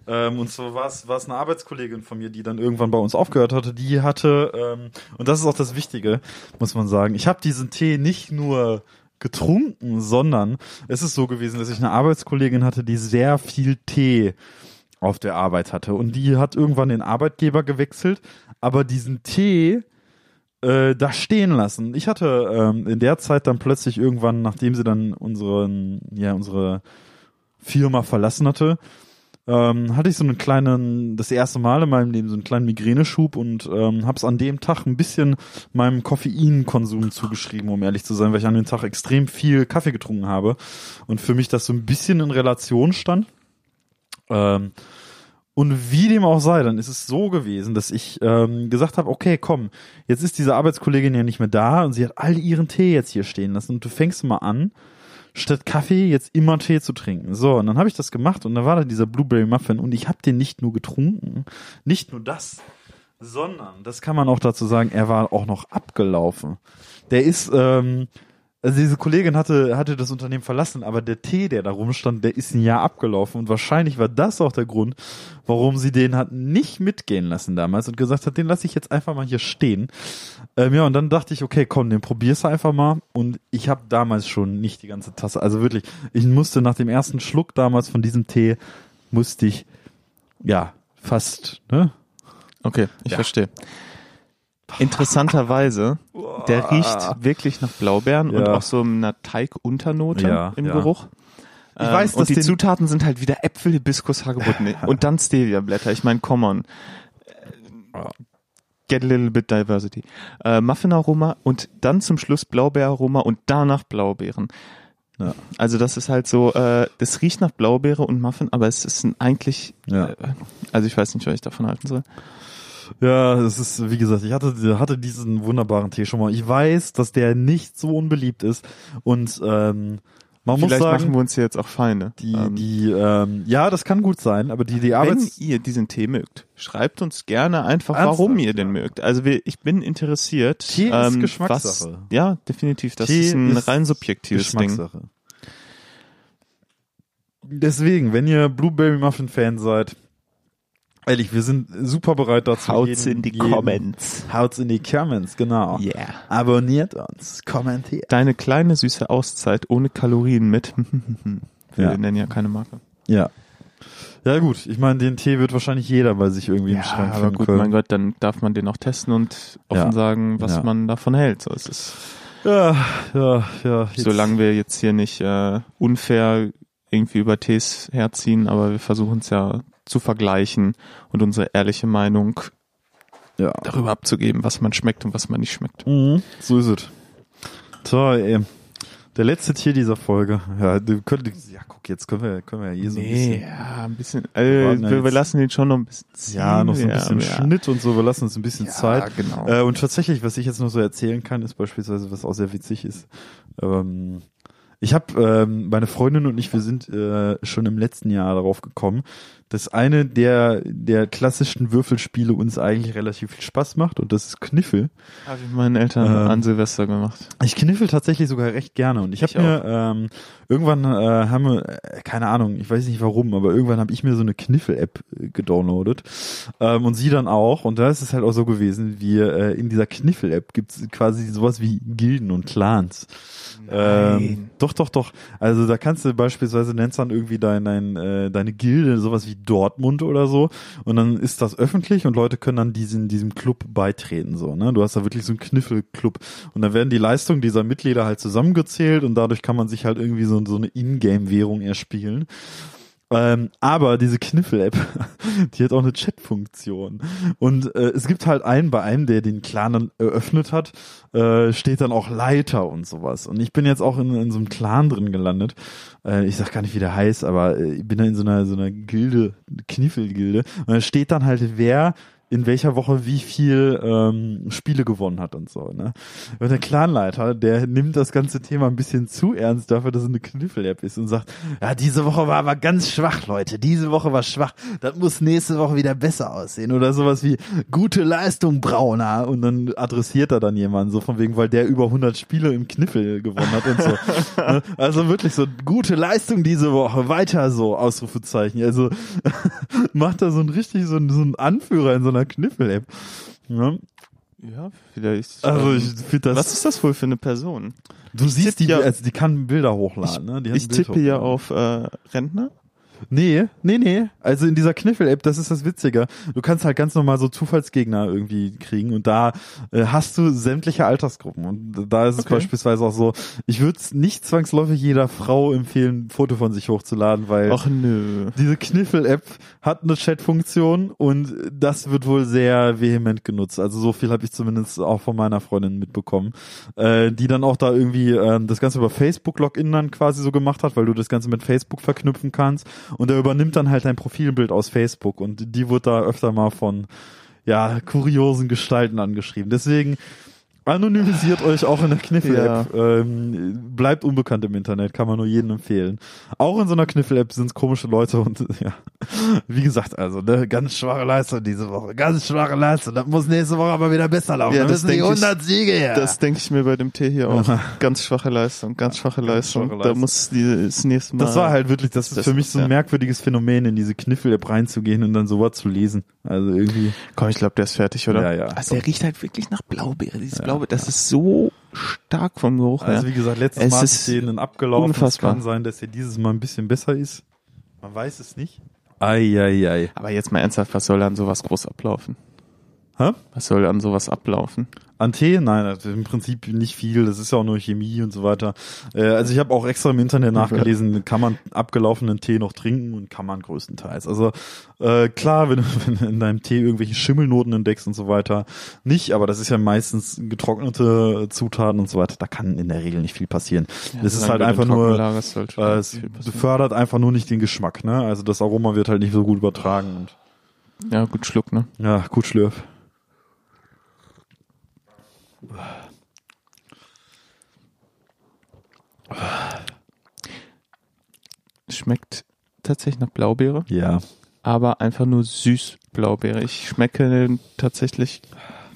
Ähm, und es war es eine Arbeitskollegin von mir, die dann irgendwann bei uns aufgehört hatte. Die hatte ähm, und das ist auch das Wichtige, muss man sagen. Ich habe diesen Tee nicht nur getrunken, sondern es ist so gewesen, dass ich eine Arbeitskollegin hatte, die sehr viel Tee auf der Arbeit hatte und die hat irgendwann den Arbeitgeber gewechselt, aber diesen Tee äh, da stehen lassen. Ich hatte ähm, in der Zeit dann plötzlich irgendwann, nachdem sie dann unseren, ja, unsere Firma verlassen hatte, ähm, hatte ich so einen kleinen, das erste Mal in meinem Leben so einen kleinen Migräneschub und ähm, habe es an dem Tag ein bisschen meinem Koffeinkonsum zugeschrieben, um ehrlich zu sein, weil ich an dem Tag extrem viel Kaffee getrunken habe und für mich das so ein bisschen in Relation stand. Ähm, und wie dem auch sei, dann ist es so gewesen, dass ich ähm, gesagt habe, okay, komm, jetzt ist diese Arbeitskollegin ja nicht mehr da und sie hat all ihren Tee jetzt hier stehen lassen und du fängst mal an, statt Kaffee jetzt immer Tee zu trinken. So, und dann habe ich das gemacht und da war da dieser Blueberry Muffin und ich habe den nicht nur getrunken, nicht nur das, sondern, das kann man auch dazu sagen, er war auch noch abgelaufen. Der ist, ähm, also diese Kollegin hatte, hatte das Unternehmen verlassen, aber der Tee, der da rumstand, der ist ein Jahr abgelaufen und wahrscheinlich war das auch der Grund, warum sie den hat nicht mitgehen lassen damals und gesagt hat, den lasse ich jetzt einfach mal hier stehen. Ähm, ja, und dann dachte ich, okay, komm, den probierst du einfach mal und ich habe damals schon nicht die ganze Tasse, also wirklich, ich musste nach dem ersten Schluck damals von diesem Tee, musste ich, ja, fast, ne? Okay, ich Ja. verstehe. Interessanterweise, der riecht wirklich nach Blaubeeren und Ja. auch so einer Teigunternote Ja, im ja. Geruch. Ich Ähm, weiß, dass und die Zutaten sind halt wieder Äpfel, Hibiskus, Hagebutten und dann Stevia-Blätter. Ich meine, come on. Get a little bit diversity. Äh, Muffin-Aroma und dann zum Schluss Blaubeeraroma und danach Blaubeeren. Ja. Also das ist halt so, äh, das riecht nach Blaubeere und Muffin, aber es ist ein eigentlich, Ja. äh, also ich weiß nicht, was ich davon halten soll. Ja, es ist, wie gesagt, ich hatte, hatte diesen wunderbaren Tee schon mal. Ich weiß, dass der nicht so unbeliebt ist und ähm, Man muss Vielleicht sagen, machen wir uns hier jetzt auch Feinde. die, Ähm, die, ähm, ja, das kann gut sein, aber die, die wenn Arbeits, ihr diesen Tee mögt, schreibt uns gerne einfach, Ernsthaft? warum ihr den mögt. Also wir, ich bin interessiert. Tee ist ähm, Geschmackssache. Was, ja, definitiv. Das Tee ist ein ist rein subjektives Ding. Geschmackssache. Deswegen, wenn ihr Blueberry Muffin Fan seid, ehrlich, wir sind super bereit dazu. Haut's jeden- in die jeden- Comments. Haut's in die Comments, genau. Yeah. Abonniert uns, kommentiert. Deine kleine süße Auszeit ohne Kalorien mit. Wir Ja. nennen ja keine Marke. Ja. Ja gut, ich meine, den Tee wird wahrscheinlich jeder bei sich irgendwie im Schrank aber gut, können. mein Gott, dann darf man den auch testen und offen Ja. sagen, was Ja. man davon hält. So ist es. Ja, ja, ja. Jetzt, Solange wir jetzt hier nicht äh, unfair irgendwie über Tees herziehen, aber wir versuchen es ja zu vergleichen und unsere ehrliche Meinung ja. darüber abzugeben, was man schmeckt und was man nicht schmeckt. Mhm, so ist es. So, ey. Der letzte Tier dieser Folge. Ja, du könntest, ja, guck, jetzt können wir, können wir ja hier so ein bisschen. ja, ein bisschen. Äh, ja wir, wir lassen den schon noch ein bisschen ziehen. Ja, noch so ein Ja, bisschen ja. Schnitt und so. Wir lassen uns ein bisschen Ja, Zeit. genau. Äh, und tatsächlich, was ich jetzt noch so erzählen kann, ist beispielsweise, was auch sehr witzig ist. Ähm, ich habe, ähm, meine Freundin und ich, wir sind äh, schon im letzten Jahr darauf gekommen, dass eine der der klassischen Würfelspiele uns eigentlich relativ viel Spaß macht und das ist Kniffel. Habe ich meinen Eltern Ähm, an Silvester gemacht. Ich kniffel tatsächlich sogar recht gerne und ich habe mir ähm, irgendwann äh, haben wir äh, keine Ahnung, ich weiß nicht warum, aber irgendwann habe ich mir so eine Kniffel-App äh, gedownloadet ähm, und sie dann auch und da ist es halt auch so gewesen, wir äh, in dieser Kniffel-App gibt's quasi sowas wie Gilden und Clans. Ähm, doch, doch, doch. Also da kannst du beispielsweise nennst dann irgendwie dein, dein, äh, deine Gilde sowas wie Dortmund oder so und dann ist das öffentlich und Leute können dann diesen diesem Club beitreten so. Ne, du hast da wirklich so einen Kniffelclub und dann werden die Leistungen dieser Mitglieder halt zusammengezählt und dadurch kann man sich halt irgendwie so, so eine Ingame-Währung erspielen. Ähm, aber diese Kniffel-App, die hat auch eine Chat-Funktion. Und äh, es gibt halt einen bei einem, der den Clan dann eröffnet hat, äh, steht dann auch Leiter und sowas. Und ich bin jetzt auch in, in so einem Clan drin gelandet. Äh, ich sag gar nicht, wie der heißt, aber äh, ich bin da in so einer so einer Gilde, Kniffel-Gilde. Und da steht dann halt, wer in welcher Woche wie viel ähm, Spiele gewonnen hat und so. Ne? Und der Clanleiter, der nimmt das ganze Thema ein bisschen zu ernst dafür, dass es eine Kniffel-App ist und sagt, ja, diese Woche war aber ganz schwach, Leute. Diese Woche war schwach. Das muss nächste Woche wieder besser aussehen. Oder sowas wie gute Leistung, Brauner. Und dann adressiert er dann jemanden, so von wegen, weil der über 100 Spiele im Kniffel gewonnen hat und so. Ne? also wirklich so, gute Leistung diese Woche, weiter so, Ausrufezeichen. Also macht er so ein richtig, so so ein Anführer in so einer Kniffel-App. Ja? Ja, vielleicht. Also ähm, ich finde das. was ist das wohl für eine Person? du siehst die, ja- also die kann Bilder hochladen, ne? Die Ich tippe ja auf äh, Rentner. Nee, nee, nee. Also in dieser Kniffel-App, das ist das Witzige. Du kannst halt ganz normal so Zufallsgegner irgendwie kriegen und da äh, hast du sämtliche Altersgruppen. Und da ist es Okay. beispielsweise auch so, ich würde nicht zwangsläufig jeder Frau empfehlen, ein Foto von sich hochzuladen, weil Ach nö. diese Kniffel-App hat eine Chat-Funktion und das wird wohl sehr vehement genutzt. Also so viel habe ich zumindest auch von meiner Freundin mitbekommen, äh, die dann auch da irgendwie ähm, das Ganze über Facebook-Login dann quasi so gemacht hat, weil du das Ganze mit Facebook verknüpfen kannst und er übernimmt dann halt dein Profilbild aus Facebook und die wird da öfter mal von ja kuriosen Gestalten angeschrieben. Deswegen Anonymisiert euch auch in der Kniffel-App. Ähm, bleibt unbekannt im Internet, kann man nur jedem empfehlen. Auch in so einer Kniffel-App sind es komische Leute und ja, wie gesagt, also ne, ganz schwache Leistung diese Woche, ganz schwache Leistung. Das muss nächste Woche aber wieder besser laufen. Ja, da das müssen die denk ich- 100 Siege her. Das denke ich mir bei dem Tee hier auch. ganz schwache Leistung, ganz schwache Leistung. schwache Da Leistung. muss die, das nächste Mal. Das war halt wirklich, das ist Das für mich ist, so ein ja. merkwürdiges Phänomen, in diese Kniffel-App reinzugehen und dann sowas zu lesen. Also irgendwie. Komm, ich glaube, der ist fertig, oder? Ja, ja. Also der riecht halt wirklich nach Blaubeere. Dieses Blaubeere, das ist so stark vom Geruch Also her. wie gesagt, letztes Es Mal ist denen abgelaufen. unfassbar. Es kann sein, dass er dieses Mal ein bisschen besser ist. Man weiß es nicht. Eieiei. Aber jetzt mal ernsthaft, was soll an sowas groß ablaufen? Hä? Was soll an sowas ablaufen? An Tee? Nein, also im Prinzip nicht viel. Das ist ja auch nur Chemie und so weiter. Äh, also ich habe auch extra im Internet nachgelesen, kann man abgelaufenen Tee noch trinken und kann man größtenteils. Also äh, klar, wenn, du- wenn du in deinem Tee irgendwelche Schimmelnoten entdeckst und so weiter, nicht, aber das ist ja meistens getrocknete Zutaten und so weiter. Da kann in der Regel nicht viel passieren. das ist halt einfach nur, äh, es fördert einfach nur nicht den Geschmack. Ne? Also das Aroma wird halt nicht so gut übertragen. Und, Ja, gut Schluck, ne? ja, gut schlürf. Schmeckt tatsächlich nach Blaubeere, Ja. aber einfach nur süß Blaubeere. Ich schmecke tatsächlich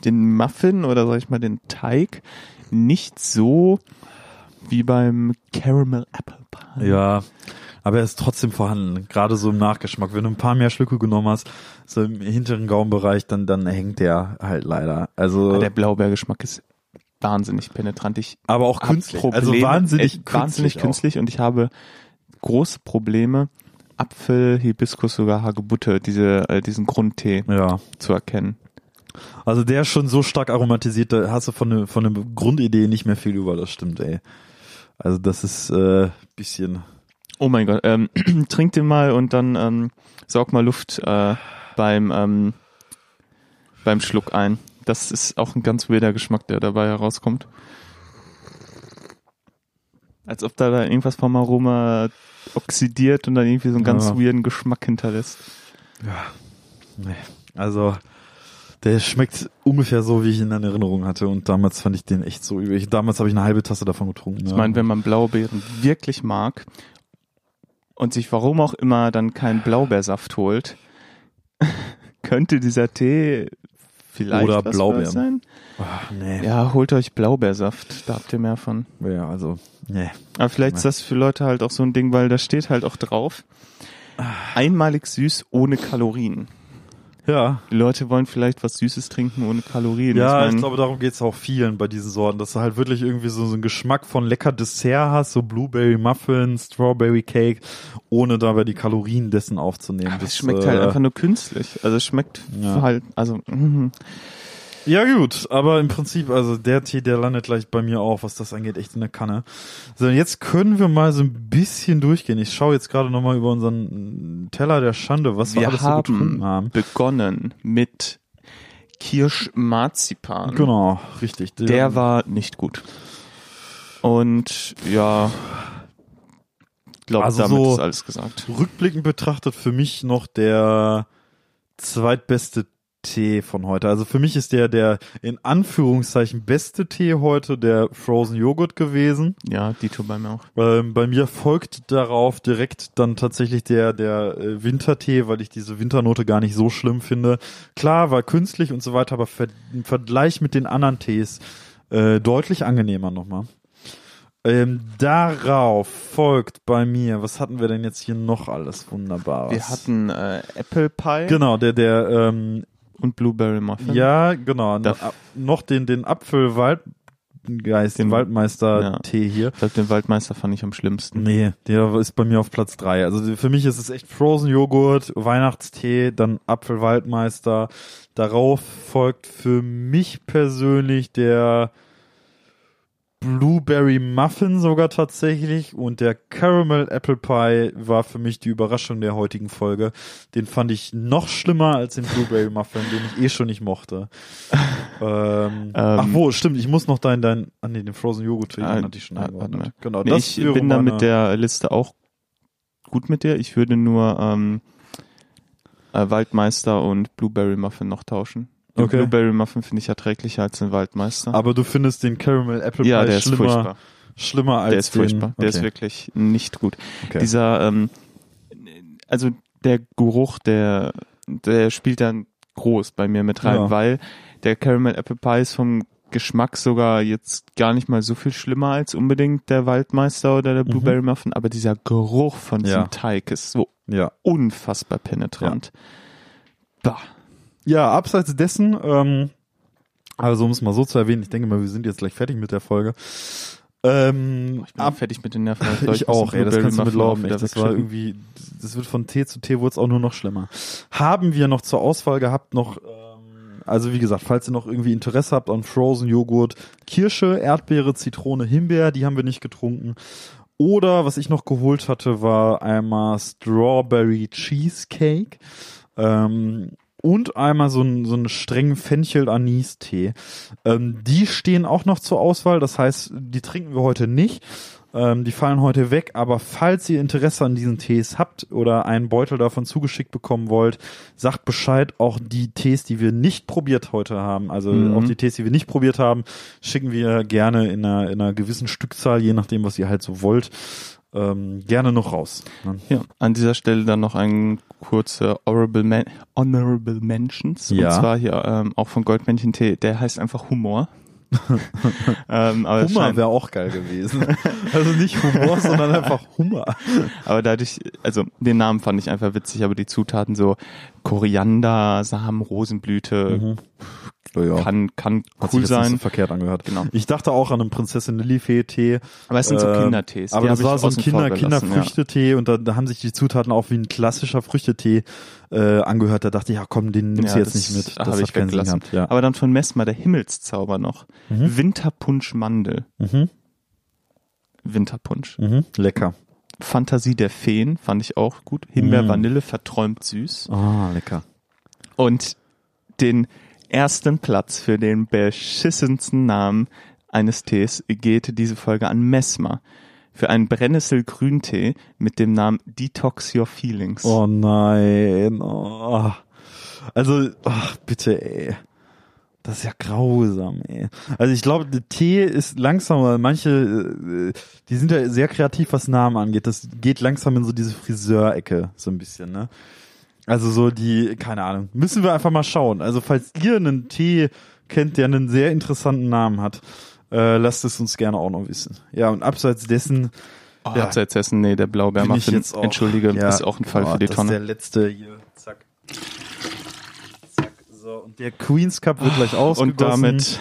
den Muffin oder sag ich mal den Teig nicht so wie beim Caramel Apple Pie. Ja. Aber er ist trotzdem vorhanden, gerade so im Nachgeschmack. Wenn du ein paar mehr Schlücke genommen hast, so im hinteren Gaumenbereich, dann, dann hängt der halt leider. Also, Aber der Blaubeergeschmack ist wahnsinnig penetrant. Ich aber auch künstlich. Probleme, also wahnsinnig künstlich. wahnsinnig auch. künstlich und ich habe große Probleme, Apfel, Hibiskus, sogar Hagebutte, diese, äh, diesen Grundtee Ja. zu erkennen. Also der ist schon so stark aromatisiert, da hast du von der von der Grundidee nicht mehr viel über, das stimmt, ey. Also das ist äh, bisschen. Oh mein Gott, ähm, trink den mal und dann ähm, saug mal Luft äh, beim, ähm, beim Schluck ein. Das ist auch ein ganz weirder Geschmack, der dabei herauskommt. Als ob da, da irgendwas vom Aroma oxidiert und dann irgendwie so einen ganz Ja. weirden Geschmack hinterlässt. Ja. Nee. Also der schmeckt ungefähr so, wie ich ihn in Erinnerung hatte. Und damals fand ich den echt so übel. Ich- Damals habe ich eine halbe Tasse davon getrunken. Ich meine, wenn man Blaubeeren wirklich mag und sich warum auch immer dann keinen Blaubeersaft holt, könnte dieser Tee vielleicht Oder was Blaubeeren. sein. Ach, nee. Ja, holt euch Blaubeersaft, da habt ihr mehr von. Ja, also, nee. Aber vielleicht ist das für Leute halt auch so ein Ding, weil da steht halt auch drauf, einmalig süß ohne Kalorien. Ja. Die Leute wollen vielleicht was Süßes trinken ohne Kalorien. Ja, mein, ich glaube, darum geht's auch vielen bei diesen Sorten, dass du halt wirklich irgendwie so, so einen Geschmack von lecker Dessert hast, so Blueberry Muffin, Strawberry Cake, ohne dabei die Kalorien dessen aufzunehmen. aber es Das, schmeckt äh, halt einfach nur künstlich. Also es schmeckt Ja. halt, also mhm. Ja gut, aber im Prinzip, also der Tee, der landet gleich bei mir auch, was das angeht, echt in der Kanne. So, jetzt können wir mal so ein bisschen durchgehen. Ich schaue jetzt gerade nochmal über unseren Teller der Schande, was wir, wir alles so haben getrunken haben. begonnen mit Kirschmarzipan. Genau, richtig. Der war nicht gut. Und ja, glaube, Also damit so- ist alles gesagt. rückblickend betrachtet für mich noch der zweitbeste Tee von heute. Also für mich ist der der in Anführungszeichen beste Tee heute der Frozen Joghurt gewesen. Ja, Dito bei mir auch. Ähm, bei mir folgt darauf direkt dann tatsächlich der der äh, Wintertee, weil ich diese Winternote gar nicht so schlimm finde. Klar, war künstlich und so weiter, aber im Vergleich mit den anderen Tees äh, deutlich angenehmer nochmal. Ähm, darauf folgt bei mir, was hatten wir denn jetzt hier noch alles Wunderbares? Wir hatten äh, Apple Pie genau der der ähm, und Blueberry Muffin. ja genau Da- noch, den den Apfelwaldgeist, den Den- Waldmeister ja. Tee hier. Ich glaube, den Waldmeister fand ich am schlimmsten. Nee, der ist bei mir auf Platz drei. Also für mich ist es echt Frozen Joghurt, Weihnachtstee, dann Apfelwaldmeister. Darauf folgt für mich persönlich der Blueberry Muffin sogar tatsächlich und der Caramel Apple Pie war für mich die Überraschung der heutigen Folge. Den fand ich noch schlimmer als den Blueberry Muffin, den ich eh schon nicht mochte. ähm, ach wo, stimmt, ich muss noch dein, dein, ah nee, den Frozen Joghurt Ah, hatte ich schon ah, eingeordnet. warte Genau, Nee, das ich bin da mit der Liste auch gut mit dir. Ich würde nur ähm, äh, Waldmeister und Blueberry Muffin noch tauschen. Den Okay. Blueberry Muffin finde ich erträglicher als den Waldmeister. Aber du findest den Caramel Apple Pie ja, der ist schlimmer, furchtbar. schlimmer als Der ist den, furchtbar. Der ist okay. wirklich nicht gut. Okay. Dieser, ähm, also der Geruch, der, der spielt dann groß bei mir mit rein, Ja. weil der Caramel Apple Pie ist vom Geschmack sogar jetzt gar nicht mal so viel schlimmer als unbedingt der Waldmeister oder der Blueberry Muffin, aber dieser Geruch von diesem Mhm. Ja. Teig ist so ja. unfassbar penetrant. Bah. Ja, abseits dessen, ähm, also um es mal so zu erwähnen, ich denke mal, wir sind jetzt gleich fertig mit der Folge. Ähm, Ich bin ab, fertig mit den Nerven. ich, muss auch, ey, das kannst du mitlaufen. Echt, das war irgendwie, das wird von Tee zu Tee wurde es auch nur noch schlimmer. Haben wir noch zur Auswahl gehabt noch, ähm, also wie gesagt, falls ihr noch irgendwie Interesse habt an Frozen Joghurt, Kirsche, Erdbeere, Zitrone, Himbeer, die haben wir nicht getrunken. Oder was ich noch geholt hatte, war einmal Strawberry Cheesecake. Ähm, und einmal so, ein, so einen strengen Fenchel-Anis-Tee. Ähm, die stehen auch noch zur Auswahl, das heißt, die trinken wir heute nicht. Ähm, die fallen heute weg, aber falls ihr Interesse an diesen Tees habt oder einen Beutel davon zugeschickt bekommen wollt, sagt Bescheid. Auch die Tees, die wir nicht probiert heute haben, also Mhm. auch die Tees, die wir nicht probiert haben, schicken wir gerne in einer, in einer gewissen Stückzahl, je nachdem, was ihr halt so wollt. Ähm, gerne noch raus. Ne? Ja, an dieser Stelle dann noch ein kurzer Honorable, Men Honorable Mentions. Ja. Und zwar hier ähm, auch von Goldmännchen Tee. Der heißt einfach Humor. ähm, Hummer wäre auch geil gewesen. also nicht Humor, sondern einfach Hummer. aber dadurch, also den Namen fand ich einfach witzig, aber die Zutaten so Koriander, Samen, Rosenblüte, Ja, kann, kann hat sich cool jetzt nicht so sein. verkehrt angehört. Genau. Ich dachte auch an einen Prinzessin Lillifee-Tee. Aber es sind so Ähm, Kindertees. Aber das war ich so ein Kinder, Kinderfrüchtetee und da, da haben sich die Zutaten auch wie ein klassischer Früchtetee äh, angehört. Da dachte ich, ja komm, den nimmst Ja, du jetzt das nicht mit. habe Das ich hat keinen Sinn gehabt. Ja. Aber dann von Messmer der Himmelszauber noch. Mhm. Winterpunsch Mandel. Mhm. Winterpunsch. Mhm. Lecker. Fantasie der Feen fand ich auch gut. Himbeer, Mm. Vanille, verträumt süß. Ah, lecker. Und den ersten Platz für den beschissensten Namen eines Tees geht diese Folge an Messmer. Für einen Brennnesselgrüntee mit dem Namen Detox Your Feelings. Oh nein. Oh. Also, ach, bitte, ey. Das ist ja grausam, ey. Also ich glaube, der Tee ist langsam, weil manche, äh, die sind ja sehr kreativ, was Namen angeht. Das geht langsam in so diese Friseurecke, so ein bisschen, ne? Also so die, keine Ahnung. Müssen wir einfach mal schauen. Also falls ihr einen Tee kennt, der einen sehr interessanten Namen hat, äh, lasst es uns gerne auch noch wissen. Ja, und abseits dessen Oh, ja. Abseits dessen, nee, der Blaubeermuffin, jetzt auch, entschuldige, ja, ist auch ein Fall oh, für die das Tonne. ist der letzte hier. Zack. Zack. So, und der Queen's Cup wird gleich ausgegossen. Und damit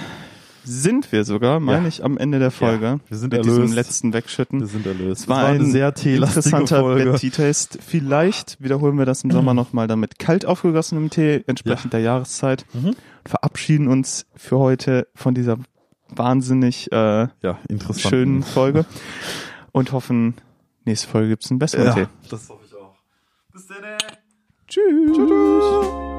sind wir sogar, meine Ja. ich, am Ende der Folge. Ja, wir sind mit erlöst. diesem letzten Wegschütten. wir sind erlöst. Es war, ein eine teelastige interessanter Folge. Tea-Taste. Vielleicht wiederholen wir das im Sommer nochmal dann mit kalt aufgegossenem Tee, entsprechend der Jahreszeit. Mhm. Verabschieden uns für heute von dieser wahnsinnig äh, Ja, schönen Folge und hoffen, nächste Folge gibt's einen besseren Ja, Tee. das hoffe ich auch. Bis dann. Tschüss. Tschüss.